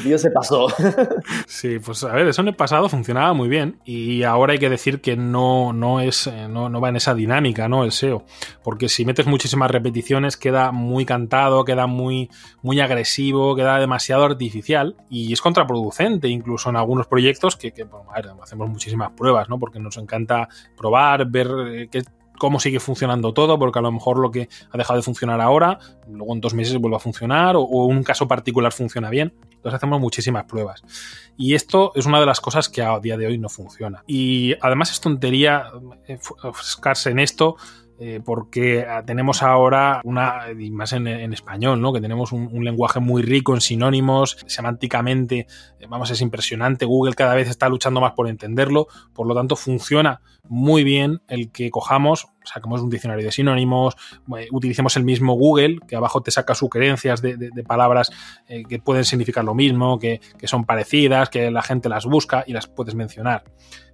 tío se pasó. sí, pues a ver, eso en el pasado funcionaba muy bien y ahora hay que decir que no, no, es, eh, no, no va en esa dinámica, ¿no? El SEO. Porque si metes muchísimas repeticiones queda muy cantado, queda muy, muy agresivo, queda demasiado artificial y es contraproducente incluso en algunos proyectos que, bueno, a ver, hacemos muchísimas pruebas, ¿no? Porque nos encanta probar, ver eh, qué cómo sigue funcionando todo, porque a lo mejor lo que ha dejado de funcionar ahora, luego en dos meses vuelve a funcionar, o, un caso particular funciona bien. Entonces hacemos muchísimas pruebas. Y esto es una de las cosas que a día de hoy no funciona. Y además es tontería buscarse en esto eh, porque tenemos ahora una, y más en, español, ¿no? que tenemos un, lenguaje muy rico en sinónimos, semánticamente, eh, vamos, es impresionante, Google cada vez está luchando más por entenderlo, por lo tanto funciona muy bien el que cojamos, sacamos un diccionario de sinónimos, eh, utilicemos el mismo Google, que abajo te saca sugerencias de, palabras que pueden significar lo mismo, que son parecidas, que la gente las busca y las puedes mencionar.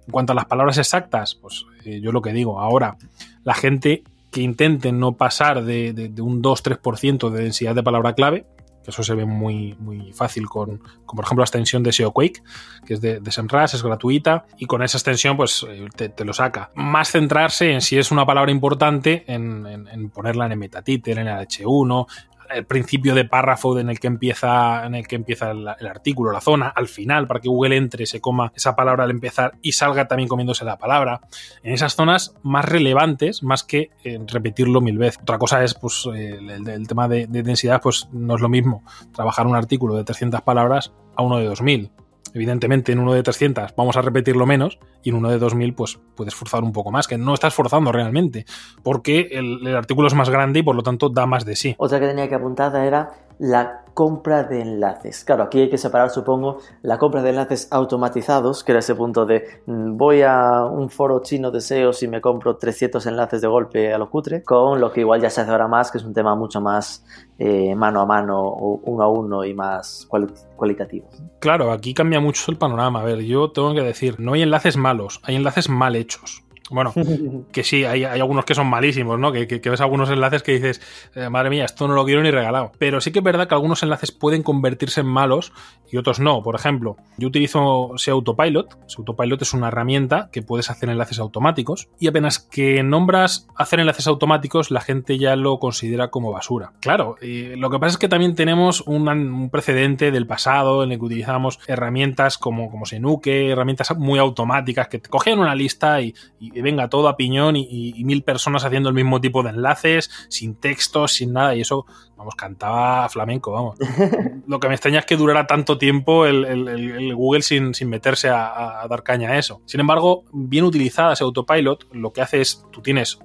En cuanto a las palabras exactas, pues yo lo que digo, ahora la gente que intente no pasar de, un 2-3% de densidad de palabra clave, que eso se ve muy, muy fácil con, por ejemplo, la extensión de SEO Quake, que es de, de SEMrush, es gratuita, y con esa extensión pues eh, te, lo saca. Más centrarse en si es una palabra importante, en, en ponerla en el metatitle, en el H1, el principio de párrafo en el que empieza, en el, que empieza el, artículo, la zona, al final, para que Google entre, se coma esa palabra al empezar y salga también comiéndose la palabra. En esas zonas más relevantes, más que eh, repetirlo mil veces. Otra cosa es, pues, el, tema de, de, densidad, pues no es lo mismo trabajar un artículo de 300 palabras a uno de 2000. Evidentemente, en uno de 300 vamos a repetirlo menos y en uno de 2000 pues puedes forzar un poco más, que no estás forzando realmente, porque el, el artículo es más grande y por lo tanto da más de sí. Otra que tenía que apuntar era la compra de enlaces. Claro, aquí hay que separar, supongo, la compra de enlaces automatizados, que era ese punto de mm, voy a un foro chino de SEO y me compro 300 enlaces de golpe a lo cutre, con lo que igual ya se hace ahora más, que es un tema mucho más eh, mano a mano, uno a uno y más cualitativo. Claro, aquí cambia mucho el panorama. A ver, yo tengo que decir, no hay enlaces malos, hay enlaces mal hechos. Bueno, que sí, hay, algunos que son malísimos, ¿no? Que, ves algunos enlaces que dices, eh, madre mía, esto no lo quiero ni regalado. Pero sí que es verdad que algunos enlaces pueden convertirse en malos y otros no. Por ejemplo, yo utilizo SEO Autopilot. SEO Autopilot es una herramienta que puedes hacer enlaces automáticos y apenas que nombras hacer enlaces automáticos, la gente ya lo considera como basura. Claro, y lo que pasa es que también tenemos un, precedente del pasado en el que utilizamos herramientas como, como Senuke, herramientas muy automáticas que te cogían una lista y venga todo a piñón y, mil personas haciendo el mismo tipo de enlaces, sin textos, sin nada, y eso, vamos, cantaba flamenco, vamos. Lo que me extraña es que durara tanto tiempo el, Google sin, meterse a, a, dar caña a eso. Sin embargo, bien utilizada ese autopilot, lo que hace es, tú tienes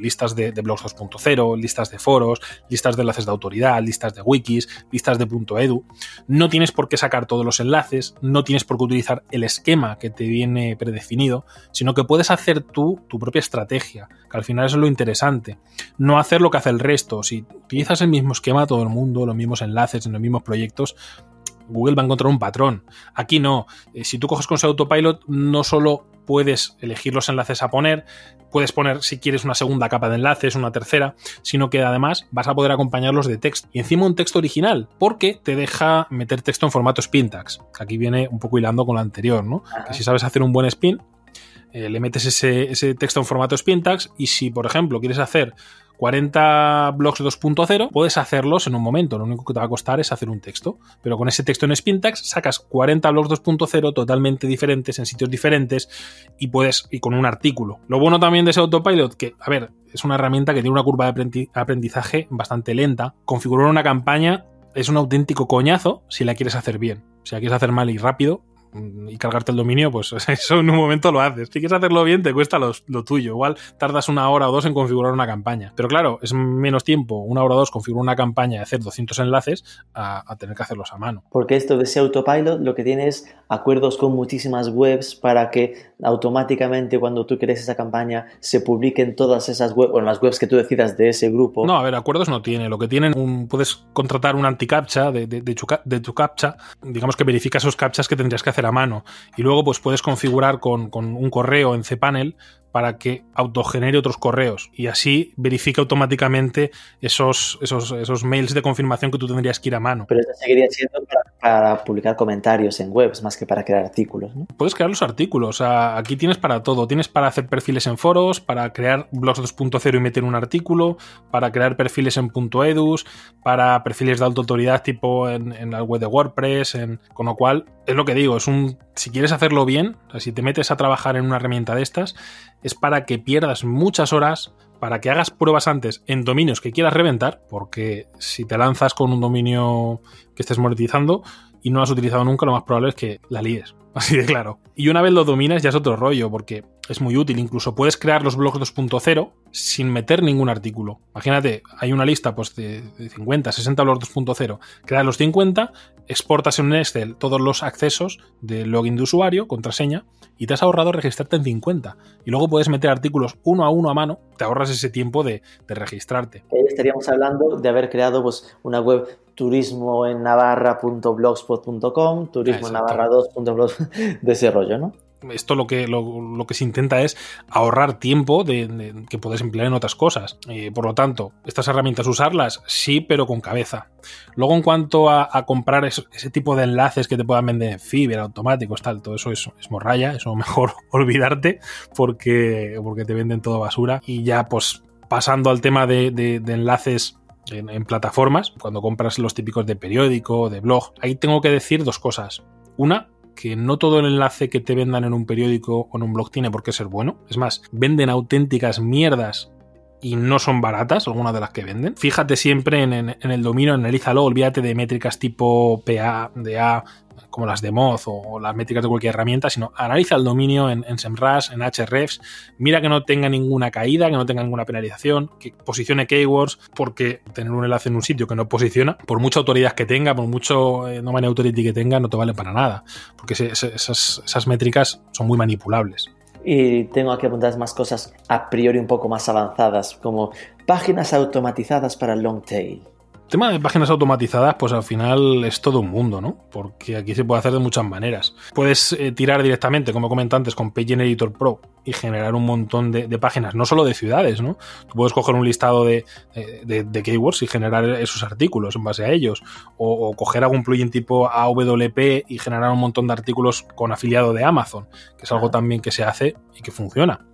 listas de, blogs 2.0, listas de foros, listas de enlaces de autoridad, listas de wikis, listas de .edu. No tienes por qué sacar todos los enlaces, no tienes por qué utilizar el esquema que te viene predefinido, sino que puedes hacer tú tu propia estrategia, que al final es lo interesante. No hacer lo que hace el resto. Si utilizas el mismo esquema todo el mundo, los mismos enlaces en los mismos proyectos, Google va a encontrar un patrón. Aquí no. Eh, si tú coges con ese autopilot, no solo puedes elegir los enlaces a poner, puedes poner si quieres una segunda capa de enlaces, una tercera, sino que además vas a poder acompañarlos de texto. Y encima un texto original, porque te deja meter texto en formato spin tags. Aquí viene un poco hilando con lo anterior, ¿no? Que si sabes hacer un buen spin, eh, le metes ese, ese, texto en formato spin tags y si, por ejemplo, quieres hacer 40 blogs 2.0, puedes hacerlos en un momento. Lo único que te va a costar es hacer un texto. Pero con ese texto en Spintax sacas 40 blogs 2.0 totalmente diferentes, en sitios diferentes, y puedes, y con un artículo. Lo bueno también de ese autopilot, que, a ver, es una herramienta que tiene una curva de aprendizaje bastante lenta. Configurar una campaña es un auténtico coñazo si la quieres hacer bien. Si la quieres hacer mal y rápido, y cargarte el dominio, pues eso en un momento lo haces. Si quieres hacerlo bien, te cuesta lo, tuyo. Igual tardas una hora o dos en configurar una campaña. Pero claro, es menos tiempo, una hora o dos, configurar una campaña y hacer 200 enlaces a, tener que hacerlos a mano. Porque esto de ese autopilot lo que tiene es acuerdos con muchísimas webs para que automáticamente cuando tú crees esa campaña se publiquen todas esas webs, o las webs que tú decidas de ese grupo. No, a ver, acuerdos no tiene. Lo que tienen, un, puedes contratar un anti-captcha de, de, de, tu captcha, digamos que verifica esos captchas que tendrías que hacer a mano. Y luego pues puedes configurar con, con un correo en cPanel para que autogenere otros correos y así verifica automáticamente esos, esos, esos mails de confirmación que tú tendrías que ir a mano. Pero eso seguiría siendo para, publicar comentarios en webs más que para crear artículos. ¿no? Puedes crear los artículos, aquí tienes para todo. Tienes para hacer perfiles en foros, para crear blogs 2.0 y meter un artículo, para crear perfiles en .edus, para perfiles de alta autoridad tipo en, la web de WordPress, en, con lo cual es lo que digo, es un si quieres hacerlo bien, si te metes a trabajar en una herramienta de estas, es para que pierdas muchas horas, para que hagas pruebas antes en dominios que quieras reventar, porque si te lanzas con un dominio que estés monetizando y no lo has utilizado nunca, lo más probable es que la líes. Así de claro. Y una vez lo dominas ya es otro rollo, porque es muy útil. Incluso puedes crear los blogs 2.0 sin meter ningún artículo. Imagínate, hay una lista pues, de, 50, 60 blogs 2.0. Creas los 50, exportas en un Excel todos los accesos del login de usuario, contraseña, y te has ahorrado registrarte en 50. Y luego puedes meter artículos uno a uno a mano, te ahorras ese tiempo de, registrarte. estaríamos hablando de haber creado pues, una web turismo en navarra.blogspot.com, turismo en navarra 2.blog de ese rollo, ¿no? Esto lo que, lo, que se intenta es ahorrar tiempo de, que puedes emplear en otras cosas. Eh, por lo tanto, estas herramientas usarlas, sí, pero con cabeza. Luego, en cuanto a, comprar ese tipo de enlaces que te puedan vender en fibra, automáticos, tal, todo eso es, es morralla, eso mejor olvidarte porque, porque te venden todo basura. Y ya, pues, pasando al tema de, enlaces en, en, plataformas, cuando compras los típicos de periódico, de blog, ahí tengo que decir dos cosas. Una, que no todo el enlace que te vendan en un periódico o en un blog tiene por qué ser bueno. Es más, venden auténticas mierdas y no son baratas, algunas de las que venden. Fíjate siempre en, el dominio, analízalo, olvídate de métricas tipo PA, DA, como las de Moz o, las métricas de cualquier herramienta, sino analiza el dominio en, en SEMrush, en Hrefs, mira que no tenga ninguna caída, que no tenga ninguna penalización, que posicione keywords, porque tener un enlace en un sitio que no posiciona, por mucha autoridad que tenga, por mucho eh, no authority que tenga, no te vale para nada, porque esas, métricas son muy manipulables. Y tengo aquí apuntadas más cosas a priori un poco más avanzadas, como páginas automatizadas para long tail tema de páginas automatizadas, pues al final es todo un mundo, ¿no? Porque aquí se puede hacer de muchas maneras. Puedes eh, tirar directamente, como comenté antes, con Page Editor Pro y generar un montón de, páginas, no solo de ciudades, ¿no? Tú puedes coger un listado de, keywords y generar esos artículos en base a ellos. O, coger algún plugin tipo AWP y generar un montón de artículos con afiliado de Amazon, que es algo también que se hace y que funciona.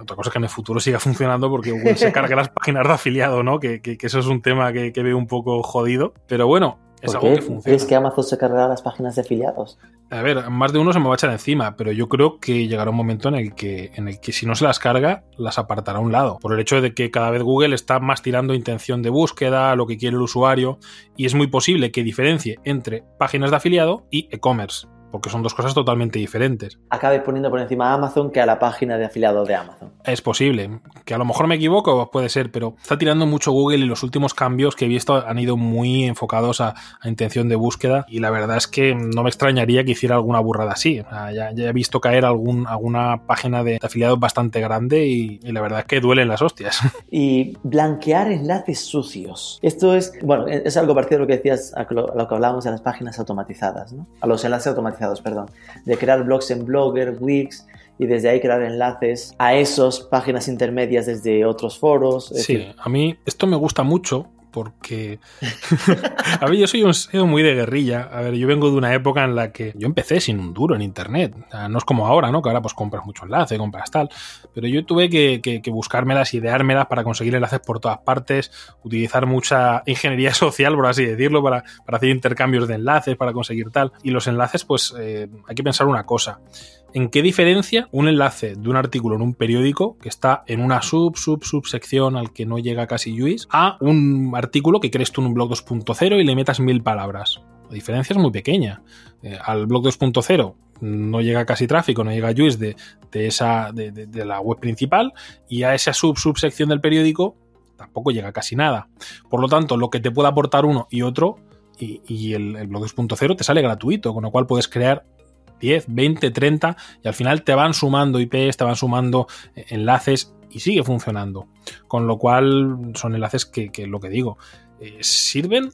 Otra cosa es que en el futuro siga funcionando porque Google se cargue las páginas de afiliado, ¿no? Que, eso es un tema que, veo un poco jodido. Pero bueno, es algo que funciona. ¿Es que Amazon se cargará las páginas de afiliados? A ver, más de uno se me va a echar encima, pero yo creo que llegará un momento en el que, en el que si no se las carga, las apartará a un lado. Por el hecho de que cada vez Google está más tirando intención de búsqueda, lo que quiere el usuario, y es muy posible que diferencie entre páginas de afiliado y e-commerce porque son dos cosas totalmente diferentes. Acabe poniendo por encima a Amazon que a la página de afiliado de Amazon. Es posible, que a lo mejor me equivoco, puede ser, pero está tirando mucho Google y los últimos cambios que he visto han ido muy enfocados a, intención de búsqueda y la verdad es que no me extrañaría que hiciera alguna burrada así. ya, he visto caer algún, alguna página de, afiliados bastante grande y, la verdad es que duelen las hostias. Y blanquear enlaces sucios. Esto es, bueno, es algo parecido a lo que decías, a lo, que hablábamos de las páginas automatizadas, ¿no? A los enlaces automatizados perdón, de crear blogs en Blogger, Wix y desde ahí crear enlaces a esas páginas intermedias desde otros foros. Sí, a mí esto me gusta mucho porque a ver, yo soy un SEO muy de guerrilla. A ver, yo vengo de una época en la que yo empecé sin un duro en internet. no es como ahora, ¿no? Que ahora pues compras mucho enlace, compras tal. Pero yo tuve que, que, buscármelas, ideármelas para conseguir enlaces por todas partes, utilizar mucha ingeniería social, por así decirlo, para, para hacer intercambios de enlaces, para conseguir tal. Y los enlaces, pues eh, hay que pensar una cosa. ¿En qué diferencia un enlace de un artículo en un periódico que está en una sub, sub, subsección al que no llega casi Luis a un artículo que crees tú en un blog 2.0 y le metas mil palabras? La diferencia es muy pequeña. Eh, al blog 2.0 no llega casi tráfico, no llega Juice de, de, esa, de, la web principal y a esa sub, subsección del periódico tampoco llega casi nada. Por lo tanto, lo que te puede aportar uno y otro y, y el, el blog 2.0 te sale gratuito, con lo cual puedes crear 10, 20, 30 y al final te van sumando IPs, te van sumando eh, enlaces y sigue funcionando. Con lo cual son enlaces que, lo que digo, eh, sirven,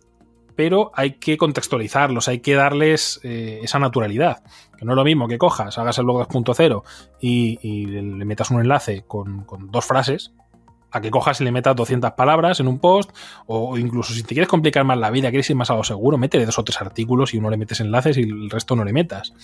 pero hay que contextualizarlos, hay que darles eh, esa naturalidad. Que no es lo mismo que cojas, hagas el blog 2.0 y, y, le metas un enlace con dos frases, a que cojas y le metas 200 palabras en un post, o incluso si te quieres complicar más la vida, quieres ir más a lo seguro, métele dos o tres artículos y uno le metes enlaces y el resto no le metas.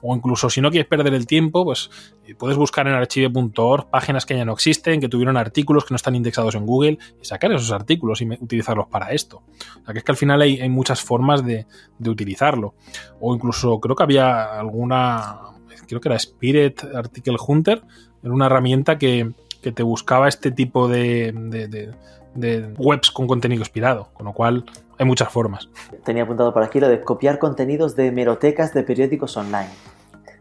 O incluso si no quieres perder el tiempo, pues eh, puedes buscar en archive.org páginas que ya no existen, que tuvieron artículos que no están indexados en Google y sacar esos artículos y utilizarlos para esto. O sea que es que al final hay, muchas formas de, de utilizarlo. O incluso creo que había alguna, creo que era Spirit Article Hunter, era una herramienta que, que te buscaba este tipo de, de, webs con contenido inspirado, con lo cual hay muchas formas. Tenía apuntado por aquí lo de copiar contenidos de hemerotecas de periódicos online.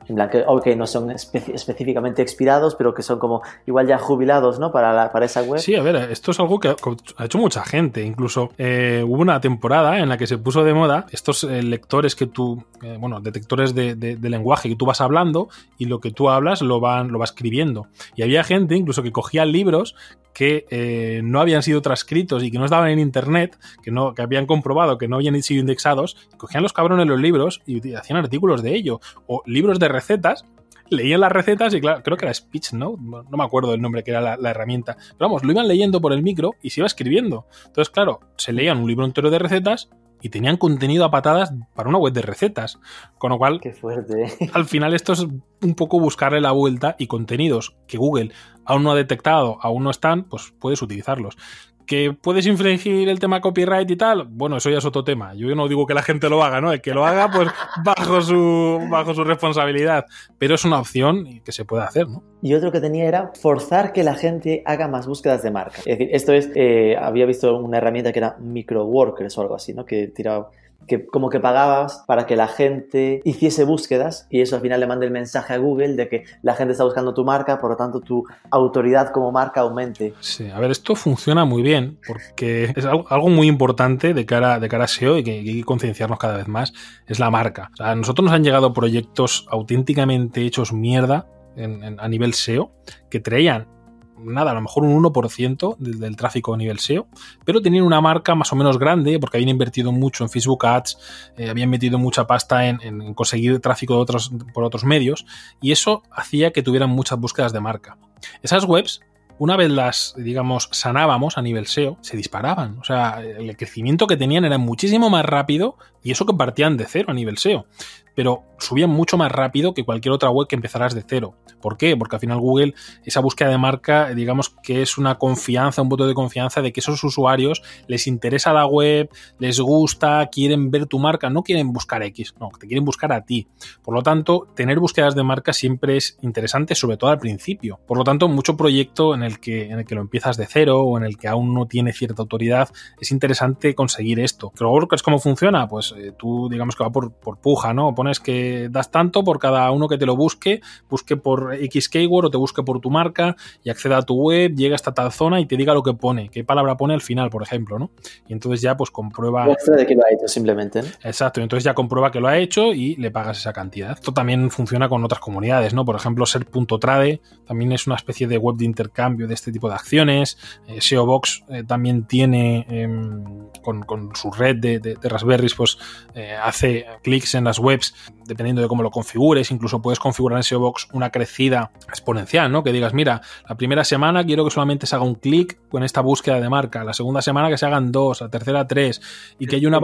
En plan, que no son espe específicamente expirados, pero que son como igual ya jubilados, ¿no? Para, la, para esa web. Sí, a ver, esto es algo que ha, hecho mucha gente. Incluso eh, hubo una temporada en la que se puso de moda estos eh, lectores que tú, eh, bueno, detectores de, de, de, lenguaje que tú vas hablando y lo que tú hablas lo, van, lo va escribiendo. Y había gente incluso que cogía libros que eh, no habían sido transcritos y que no estaban en internet, que, no, que habían comprobado que no habían sido indexados, cogían los cabrones los libros y hacían artículos de ello, o libros de recetas, leían las recetas y claro, creo que era Speech, ¿no? No me acuerdo el nombre que era la, la, herramienta. Pero vamos, lo iban leyendo por el micro y se iba escribiendo. Entonces, claro, se leían un libro entero de recetas y tenían contenido a patadas para una web de recetas. Con lo cual, Qué fuerte. al final esto es un poco buscarle la vuelta y contenidos que Google aún no ha detectado, aún no están, pues puedes utilizarlos. ¿Que puedes infringir el tema copyright y tal? Bueno, eso ya es otro tema. Yo no digo que la gente lo haga, ¿no? El que lo haga, pues bajo su, bajo su responsabilidad. Pero es una opción que se puede hacer, ¿no? Y otro que tenía era forzar que la gente haga más búsquedas de marca. Es decir, esto es, eh, había visto una herramienta que era Microworkers o algo así, ¿no? Que tiraba que como que pagabas para que la gente hiciese búsquedas y eso al final le manda el mensaje a Google de que la gente está buscando tu marca, por lo tanto tu autoridad como marca aumente. Sí, a ver, esto funciona muy bien porque es algo, muy importante de cara, de cara a SEO y que, hay que concienciarnos cada vez más, es la marca. O sea, a nosotros nos han llegado proyectos auténticamente hechos mierda a nivel SEO que traían nada, a lo mejor un 1% del, tráfico a nivel SEO, pero tenían una marca más o menos grande porque habían invertido mucho en Facebook Ads, eh, habían metido mucha pasta en, conseguir tráfico por otros medios y eso hacía que tuvieran muchas búsquedas de marca. Esas webs una vez las, digamos, sanábamos a nivel SEO, se disparaban. O sea, el crecimiento que tenían era muchísimo más rápido y eso que partían de cero a nivel SEO. Pero subían mucho más rápido que cualquier otra web que empezaras de cero. ¿Por qué? Porque al final Google, esa búsqueda de marca, digamos que es una confianza, un voto de confianza de que esos usuarios les interesa la web, les gusta, quieren ver tu marca, no quieren buscar X, no, te quieren buscar a ti. Por lo tanto, tener búsquedas de marca siempre es interesante, sobre todo al principio. Por lo tanto, mucho proyecto en el que, en el que lo empiezas de cero o en el que aún no tiene cierta autoridad, es interesante conseguir esto. es ¿cómo funciona? Pues eh, tú digamos que va por, por puja, ¿no? Pones que das tanto por cada uno que te lo busque, busque por X keyword o te busque por tu marca y acceda a tu web, llega hasta tal zona y te diga lo que pone, qué palabra pone al final, por ejemplo, ¿no? Y entonces ya pues comprueba... de que lo ha hecho simplemente. ¿no? Exacto, entonces ya comprueba que lo ha hecho y le pagas esa cantidad. Esto también funciona con otras comunidades, ¿no? Por ejemplo, ser.trade también es una especie de web de intercambio de este tipo de acciones. Eh, SEObox eh, también tiene eh, con, con, su red de, de, de Raspberries, pues eh, hace clics en las webs dependiendo de cómo lo configures, incluso puedes configurar en SEO Box una crecida exponencial, ¿no? Que digas, mira, la primera semana quiero que solamente se haga un clic con esta búsqueda de marca, la segunda semana que se hagan dos, la tercera tres, y que haya una,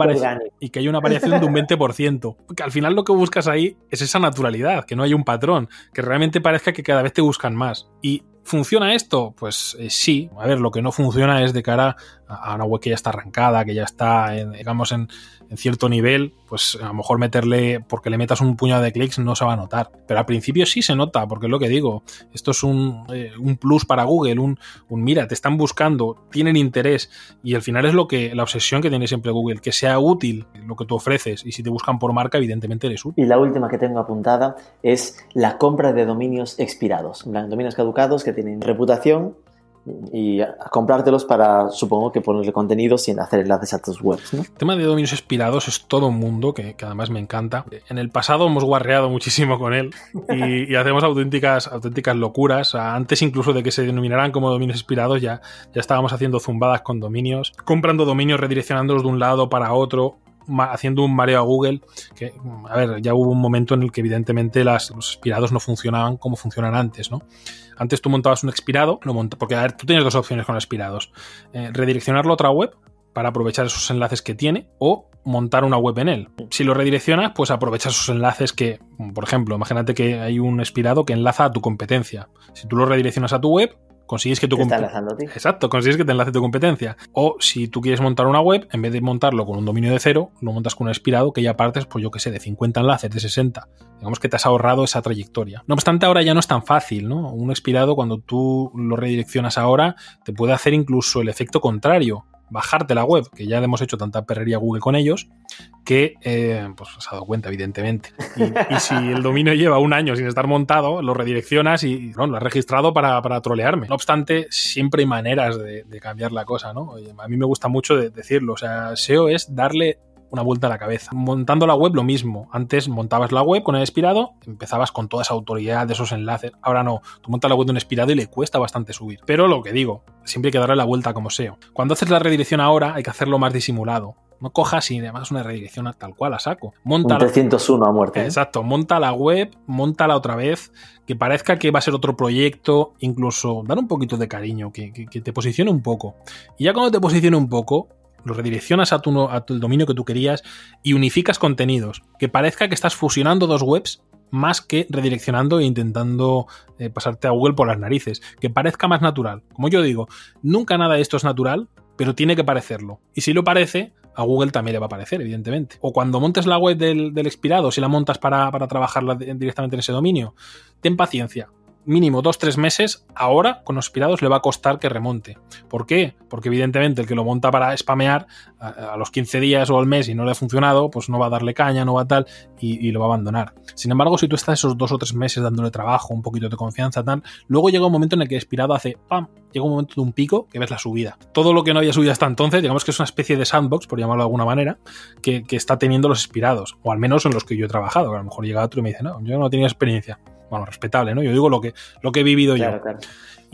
y que haya una variación de un 20%. Que al final lo que buscas ahí es esa naturalidad, que no hay un patrón, que realmente parezca que cada vez te buscan más. Y ¿Funciona esto? Pues eh, sí. A ver, lo que no funciona es de cara a una web que ya está arrancada, que ya está, digamos, en, en cierto nivel, pues a lo mejor meterle, porque le metas un puñado de clics no se va a notar. Pero al principio sí se nota, porque es lo que digo, esto es un, eh, un plus para Google, un, un, mira, te están buscando, tienen interés y al final es lo que la obsesión que tiene siempre Google, que sea útil lo que tú ofreces y si te buscan por marca, evidentemente eres útil. Y la última que tengo apuntada es la compra de dominios expirados, dominios caducados que tienen reputación y comprártelos para, supongo que ponerle contenido sin hacer enlaces a tus webs. El tema de dominios expirados es todo un mundo que, además me encanta. En el pasado hemos guarreado muchísimo con él y, hacemos auténticas, auténticas locuras. Antes incluso de que se denominaran como dominios expirados ya, ya estábamos haciendo zumbadas con dominios, comprando dominios, redireccionándolos de un lado para otro haciendo un mareo a Google, que, a ver, ya hubo un momento en el que evidentemente las, los expirados no funcionaban como funcionan antes, ¿no? Antes tú montabas un expirado, porque a ver, tú tienes dos opciones con expirados. Eh, redireccionarlo a otra web para aprovechar esos enlaces que tiene o montar una web en él. Si lo redireccionas, pues aprovecha esos enlaces que, por ejemplo, imagínate que hay un expirado que enlaza a tu competencia. Si tú lo redireccionas a tu web, consigues que tu Exacto, consigues que te enlace tu competencia. O si tú quieres montar una web, en vez de montarlo con un dominio de cero, lo montas con un expirado que ya partes, pues yo que sé, de 50 enlaces, de 60. Digamos que te has ahorrado esa trayectoria. No obstante, ahora ya no es tan fácil, ¿no? Un expirado, cuando tú lo redireccionas ahora, te puede hacer incluso el efecto contrario bajarte la web, que ya hemos hecho tanta perrería Google con ellos, que eh, pues se ha dado cuenta, evidentemente. Y, si el dominio lleva un año sin estar montado, lo redireccionas y lo has registrado para, para, trolearme. No obstante, siempre hay maneras de, cambiar la cosa, ¿no? A mí me gusta mucho decirlo. O sea, SEO es darle una vuelta a la cabeza. Montando la web lo mismo. Antes montabas la web con el expirado, empezabas con toda esa autoridad de esos enlaces. Ahora no, tú montas la web de un expirado y le cuesta bastante subir. Pero lo que digo, siempre hay que darle la vuelta como SEO. Cuando haces la redirección ahora hay que hacerlo más disimulado. No cojas y además una redirección tal cual a saco. Monta un 301 a muerte. ¿eh? Exacto, monta la web, montala otra vez, que parezca que va a ser otro proyecto, incluso dar un poquito de cariño, que, que te posicione un poco. Y ya cuando te posicione un poco, lo redireccionas a tu, a tu dominio que tú querías y unificas contenidos. Que parezca que estás fusionando dos webs más que redireccionando e intentando eh, pasarte a Google por las narices. Que parezca más natural. Como yo digo, nunca nada de esto es natural, pero tiene que parecerlo. Y si lo parece, a Google también le va a parecer, evidentemente. O cuando montes la web del, del expirado, si la montas para, para trabajarla directamente en ese dominio, ten paciencia mínimo dos tres meses, ahora con los aspirados le va a costar que remonte. ¿Por qué? Porque evidentemente el que lo monta para spamear a, los 15 días o al mes y no le ha funcionado, pues no va a darle caña, no va a tal y, lo va a abandonar. Sin embargo, si tú estás esos dos o tres meses dándole trabajo, un poquito de confianza, tal, luego llega un momento en el que el expirado hace ¡pam! Llega un momento de un pico que ves la subida. Todo lo que no había subido hasta entonces, digamos que es una especie de sandbox, por llamarlo de alguna manera, que, que está teniendo los expirados, o al menos en los que yo he trabajado. A lo mejor llega otro y me dice, no, yo no tenía experiencia bueno, respetable, ¿no? Yo digo lo que, lo que he vivido yo.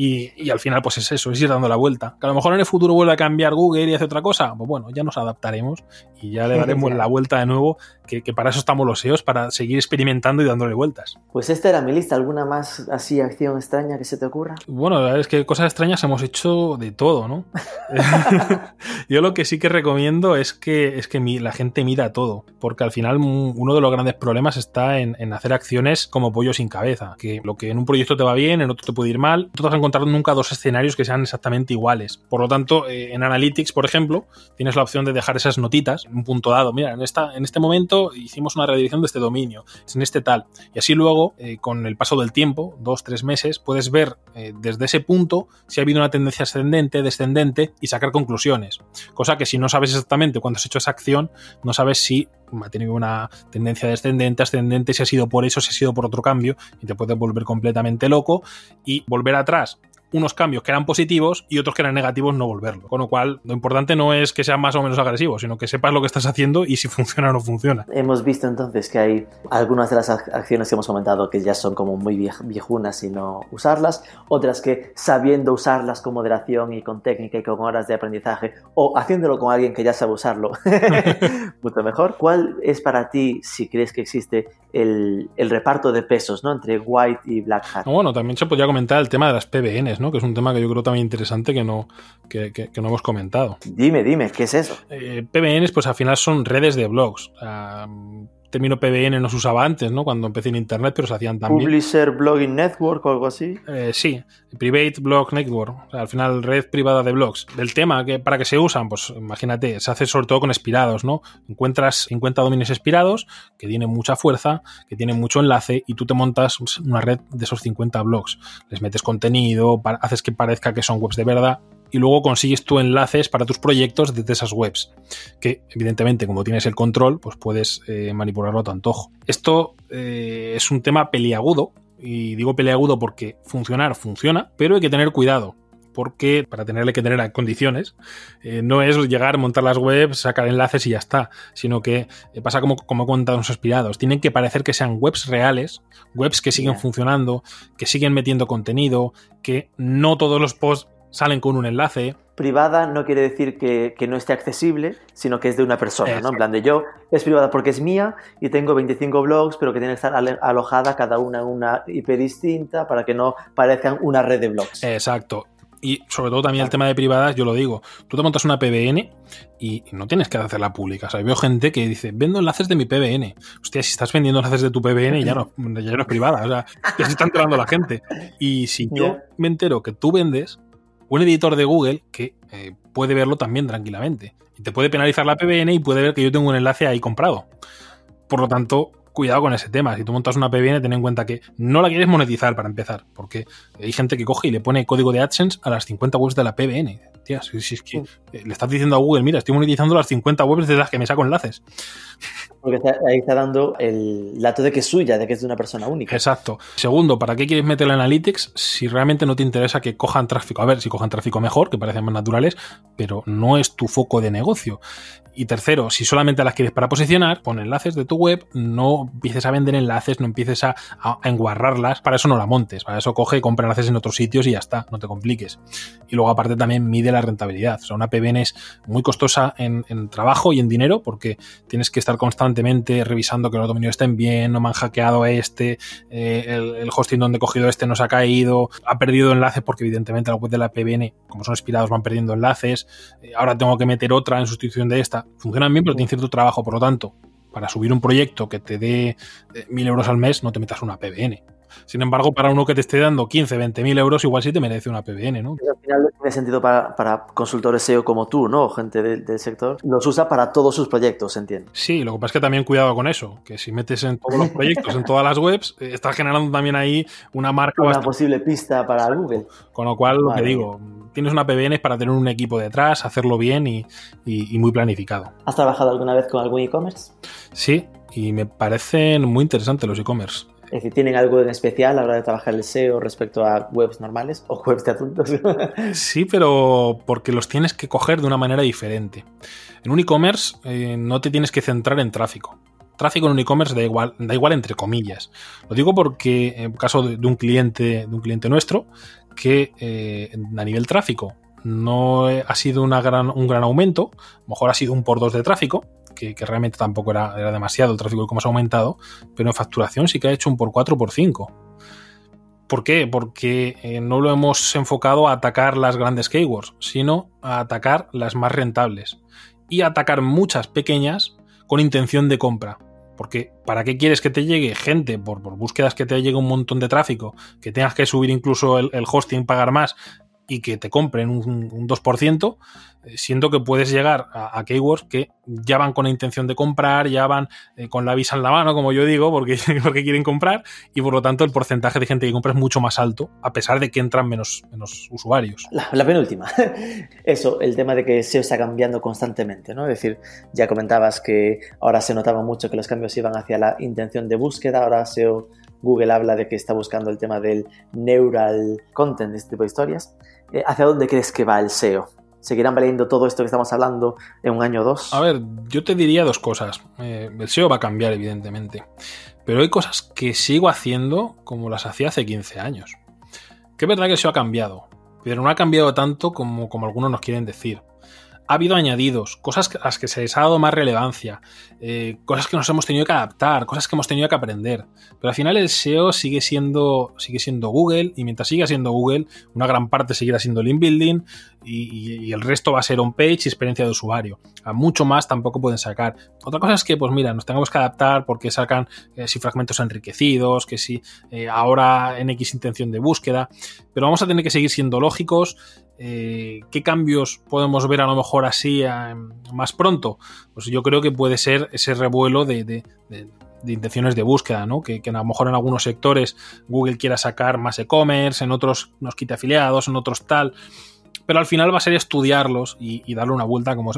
Y, al final, pues es eso, es ir dando la vuelta. Que a lo mejor en el futuro vuelve a cambiar Google y hace otra cosa, pues bueno, ya nos adaptaremos y ya le daremos la vuelta de nuevo, que, para eso estamos los SEOs, para seguir experimentando y dándole vueltas. Pues esta era mi lista. ¿Alguna más así acción extraña que se te ocurra? Bueno, la verdad es que cosas extrañas hemos hecho de todo, ¿no? Yo lo que sí que recomiendo es que, es que la gente mida todo, porque al final uno de los grandes problemas está en, hacer acciones como pollo sin cabeza, que lo que en un proyecto te va bien, en otro te puede ir mal, tú vas encontrar nunca dos escenarios que sean exactamente iguales. Por lo tanto, eh, en Analytics, por ejemplo, tienes la opción de dejar esas notitas en un punto dado. Mira, en, esta, en este momento hicimos una redirección de este dominio, es en este tal. Y así luego, eh, con el paso del tiempo, dos, tres meses, puedes ver eh, desde ese punto si ha habido una tendencia ascendente, descendente y sacar conclusiones. Cosa que si no sabes exactamente cuándo has hecho esa acción, no sabes si ha tenido una tendencia descendente, ascendente, si ha sido por eso, si ha sido por otro cambio, y te puedes volver completamente loco y volver atrás unos cambios que eran positivos y otros que eran negativos no volverlo. Con lo cual, lo importante no es que sea más o menos agresivo, sino que sepas lo que estás haciendo y si funciona o no funciona. Hemos visto entonces que hay algunas de las acciones que hemos comentado que ya son como muy viejunas y no usarlas, otras que sabiendo usarlas con moderación y con técnica y con horas de aprendizaje o haciéndolo con alguien que ya sabe usarlo mucho mejor. ¿Cuál es para ti, si crees que existe el, reparto de pesos ¿no? entre White y Black Hat? Bueno, también se podría comentar el tema de las PBNs, ¿no? que es un tema que yo creo también interesante que no, que, no hemos comentado. Dime, dime, ¿qué es eso? Eh, PBNs, pues al final son redes de blogs término PBN no se usaba antes, ¿no? Cuando empecé en Internet, pero se hacían también. Publisher Blogging Network o algo así. Eh, sí, Private Blog Network, o sea, al final red privada de blogs. Del tema, que ¿para qué se usan? Pues imagínate, se hace sobre todo con expirados, ¿no? Encuentras 50 dominios expirados que tienen mucha fuerza, que tienen mucho enlace y tú te montas una red de esos 50 blogs. Les metes contenido, haces que parezca que son webs de verdad y luego consigues tu enlaces para tus proyectos desde esas webs, que evidentemente como tienes el control, pues puedes eh, manipularlo a tu antojo. Esto eh, es un tema peliagudo, y digo peliagudo porque funcionar funciona, pero hay que tener cuidado, porque para tenerle que tener condiciones, eh, no es llegar, montar las webs, sacar enlaces y ya está, sino que pasa como, como contado los aspirados, tienen que parecer que sean webs reales, webs que siguen funcionando, que siguen metiendo contenido, que no todos los posts salen con un enlace. Privada no quiere decir que, no esté accesible, sino que es de una persona, ¿no? En plan de yo, es privada porque es mía y tengo 25 blogs, pero que tiene que estar alojada cada una en una IP distinta para que no parezcan una red de blogs. Exacto. Y sobre todo también el tema de privadas, yo lo digo, tú te montas una PBN y no tienes que hacerla pública. O sea, veo gente que dice, vendo enlaces de mi PBN. Hostia, si estás vendiendo enlaces de tu PBN ya no, ya no es privada. O sea, ya se está enterando la gente. Y si yo me entero que tú vendes, un editor de Google que eh, puede verlo también tranquilamente. Y te puede penalizar la PBN y puede ver que yo tengo un enlace ahí comprado. Por lo tanto, cuidado con ese tema. Si tú montas una PBN, ten en cuenta que no la quieres monetizar para empezar, porque hay gente que coge y le pone código de AdSense a las 50 webs de la PBN. Tía, si, es que le estás diciendo a Google, mira, estoy monetizando las 50 webs de las que me saco enlaces. Porque ahí está dando el dato de que es suya, de que es de una persona única. Exacto. Segundo, ¿para qué quieres meter la Analytics si realmente no te interesa que cojan tráfico? A ver, si cojan tráfico mejor, que parecen más naturales, pero no es tu foco de negocio. Y tercero, si solamente las quieres para posicionar, pon enlaces de tu web, no empieces a vender enlaces, no empieces a, enguarrarlas, para eso no la montes, para eso coge y compra enlaces en otros sitios y ya está, no te compliques. Y luego aparte también mide la rentabilidad, o sea, una PBN es muy costosa en, trabajo y en dinero porque tienes que estar constantemente revisando que los dominios estén bien, no me han hackeado este, eh, el, hosting donde he cogido este no se ha caído, ha perdido enlaces porque evidentemente la web de la PBN, como son expirados, van perdiendo enlaces, eh, ahora tengo que meter otra en sustitución de esta funcionan bien, pero tienen cierto trabajo. Por lo tanto, para subir un proyecto que te dé eh, mil euros al mes, no te metas una PBN. Sin embargo, para uno que te esté dando 15, 20 mil euros, igual sí te merece una PBN, ¿no? al final tiene sentido para, consultores SEO como tú, ¿no? Gente del, sector. Los usa para todos sus proyectos, entiende. Sí, lo que pasa es que también cuidado con eso, que si metes en todos los proyectos, en todas las webs, eh, estás generando también ahí una marca. Una posible pista para Google. Con lo cual, lo que digo, tienes una PBN para tener un equipo detrás, hacerlo bien y, y muy planificado. ¿Has trabajado alguna vez con algún e-commerce? Sí, y me parecen muy interesantes los e-commerce. Es decir, ¿tienen algo en especial a la hora de trabajar el SEO respecto a webs normales o webs de adultos? sí, pero porque los tienes que coger de una manera diferente. En un e-commerce eh, no te tienes que centrar en tráfico. Tráfico en un e-commerce da igual, da igual entre comillas. Lo digo porque en caso de, un cliente, de un cliente nuestro, que eh, a nivel tráfico no ha sido una gran, un gran aumento, a lo mejor ha sido un por dos de tráfico, que, realmente tampoco era, demasiado el tráfico como se ha aumentado, pero en facturación sí que ha hecho un por 4 por 5. ¿Por qué? Porque eh, no lo hemos enfocado a atacar las grandes keywords, sino a atacar las más rentables y a atacar muchas pequeñas con intención de compra. Porque ¿para qué quieres que te llegue gente por, búsquedas que te llegue un montón de tráfico, que tengas que subir incluso el, el hosting, pagar más y que te compren un, un 2%, eh, siento que puedes llegar a, keywords que ya van con la intención de comprar, ya van eh, con la visa en la mano, como yo digo, porque, porque quieren comprar, y por lo tanto el porcentaje de gente que compra es mucho más alto, a pesar de que entran menos, menos usuarios. La, la penúltima. Eso, el tema de que SEO está cambiando constantemente, ¿no? Es decir, ya comentabas que ahora se notaba mucho que los cambios iban hacia la intención de búsqueda, ahora SEO Google habla de que está buscando el tema del neural content, este tipo de historias. Eh, ¿Hacia dónde crees que va el SEO? ¿Seguirán valiendo todo esto que estamos hablando en un año o dos? A ver, yo te diría dos cosas. Eh, el SEO va a cambiar, evidentemente. Pero hay cosas que sigo haciendo como las hacía hace 15 años. Que es verdad que el SEO ha cambiado, pero no ha cambiado tanto como, como algunos nos quieren decir ha habido añadidos, cosas a las que se les ha dado más relevancia, eh, cosas que nos hemos tenido que adaptar, cosas que hemos tenido que aprender. Pero al final el SEO sigue siendo, sigue siendo Google y mientras siga siendo Google, una gran parte seguirá siendo link building y, el resto va a ser on-page y experiencia de usuario. A mucho más tampoco pueden sacar. Otra cosa es que, pues mira, nos tengamos que adaptar porque sacan eh, si fragmentos enriquecidos, que si eh, ahora en X intención de búsqueda, pero vamos a tener que seguir siendo lógicos eh, ¿Qué cambios podemos ver a lo mejor así más pronto? Pues yo creo que puede ser ese revuelo de, intenciones de búsqueda, ¿no? Que, a lo mejor en algunos sectores Google quiera sacar más e-commerce, en otros nos quite afiliados, en otros tal pero al final va a ser estudiarlos y, darle una vuelta como,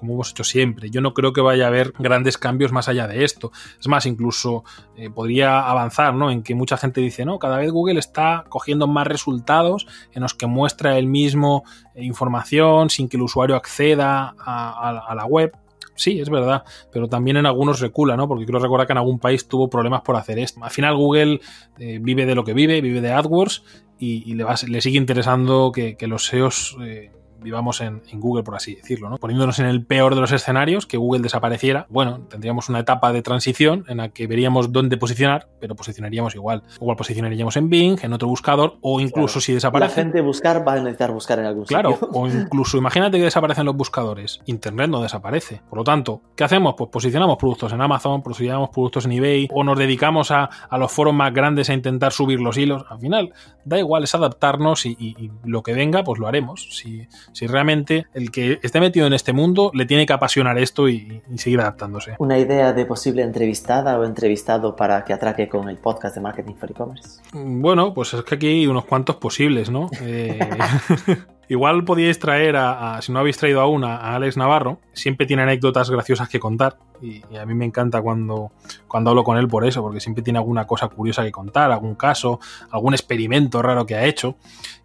hemos hecho siempre. Yo no creo que vaya a haber grandes cambios más allá de esto. Es más, incluso eh, podría avanzar ¿no? en que mucha gente dice, no, cada vez Google está cogiendo más resultados en los que muestra el mismo eh, información sin que el usuario acceda a la web. Sí, es verdad, pero también en algunos recula, ¿no? Porque quiero recordar que en algún país tuvo problemas por hacer esto. Al final Google eh, vive de lo que vive, vive de AdWords y, le, le, sigue interesando que, los SEOs eh, vivamos en, Google, por así decirlo, ¿no? Poniéndonos en el peor de los escenarios, que Google desapareciera, bueno, tendríamos una etapa de transición en la que veríamos dónde posicionar, pero posicionaríamos igual. Igual posicionaríamos en Bing, en otro buscador, o incluso si desaparece. La gente buscar va a necesitar buscar en algún claro, sitio. Claro, o incluso imagínate que desaparecen los buscadores. Internet no desaparece. Por lo tanto, ¿qué hacemos? Pues posicionamos productos en Amazon, posicionamos productos en eBay, o nos dedicamos a, los foros más grandes a intentar subir los hilos. Al final, da igual, es adaptarnos y, lo que venga, pues lo haremos. Si, si realmente el que esté metido en este mundo le tiene que apasionar esto y, seguir adaptándose. ¿Una idea de posible entrevistada o entrevistado para que atraque con el podcast de Marketing for E-Commerce? Bueno, pues es que aquí hay unos cuantos posibles, ¿no? Eh, igual podíais traer a, si no habéis traído aún, a Alex Navarro. Siempre tiene anécdotas graciosas que contar y, a mí me encanta cuando, cuando hablo con él por eso, porque siempre tiene alguna cosa curiosa que contar, algún caso, algún experimento raro que ha hecho.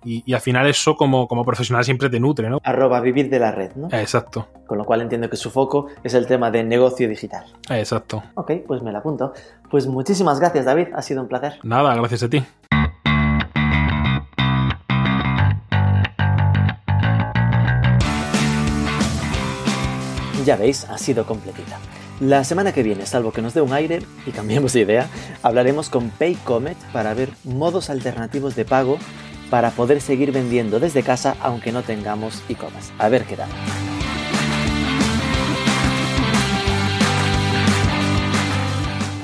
Y, al final eso como, como profesional siempre te nutre, ¿no? Arroba vivir de la red, ¿no? Exacto. Con lo cual entiendo que su foco es el tema de negocio digital. Exacto. Ok, pues me la apunto. Pues muchísimas gracias, David. Ha sido un placer. Nada, gracias a ti. Ya veis, ha sido completita. La semana que viene, salvo que nos dé un aire y cambiemos de idea, hablaremos con Paycomet para ver modos alternativos de pago para poder seguir vendiendo desde casa aunque no tengamos e-commerce. A ver qué tal.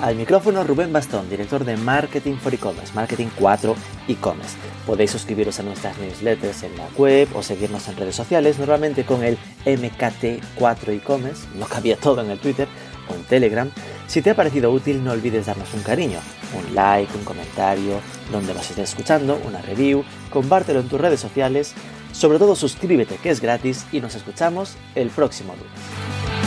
Al micrófono Rubén Bastón, director de Marketing for E-Commerce, Marketing 4 E-Commerce. Podéis suscribiros a nuestras newsletters en la web o seguirnos en redes sociales, normalmente con el MKT4 E-Commerce, no cabía todo en el Twitter o en Telegram. Si te ha parecido útil, no olvides darnos un cariño, un like, un comentario, donde nos estés escuchando, una review, compártelo en tus redes sociales, sobre todo suscríbete que es gratis y nos escuchamos el próximo lunes.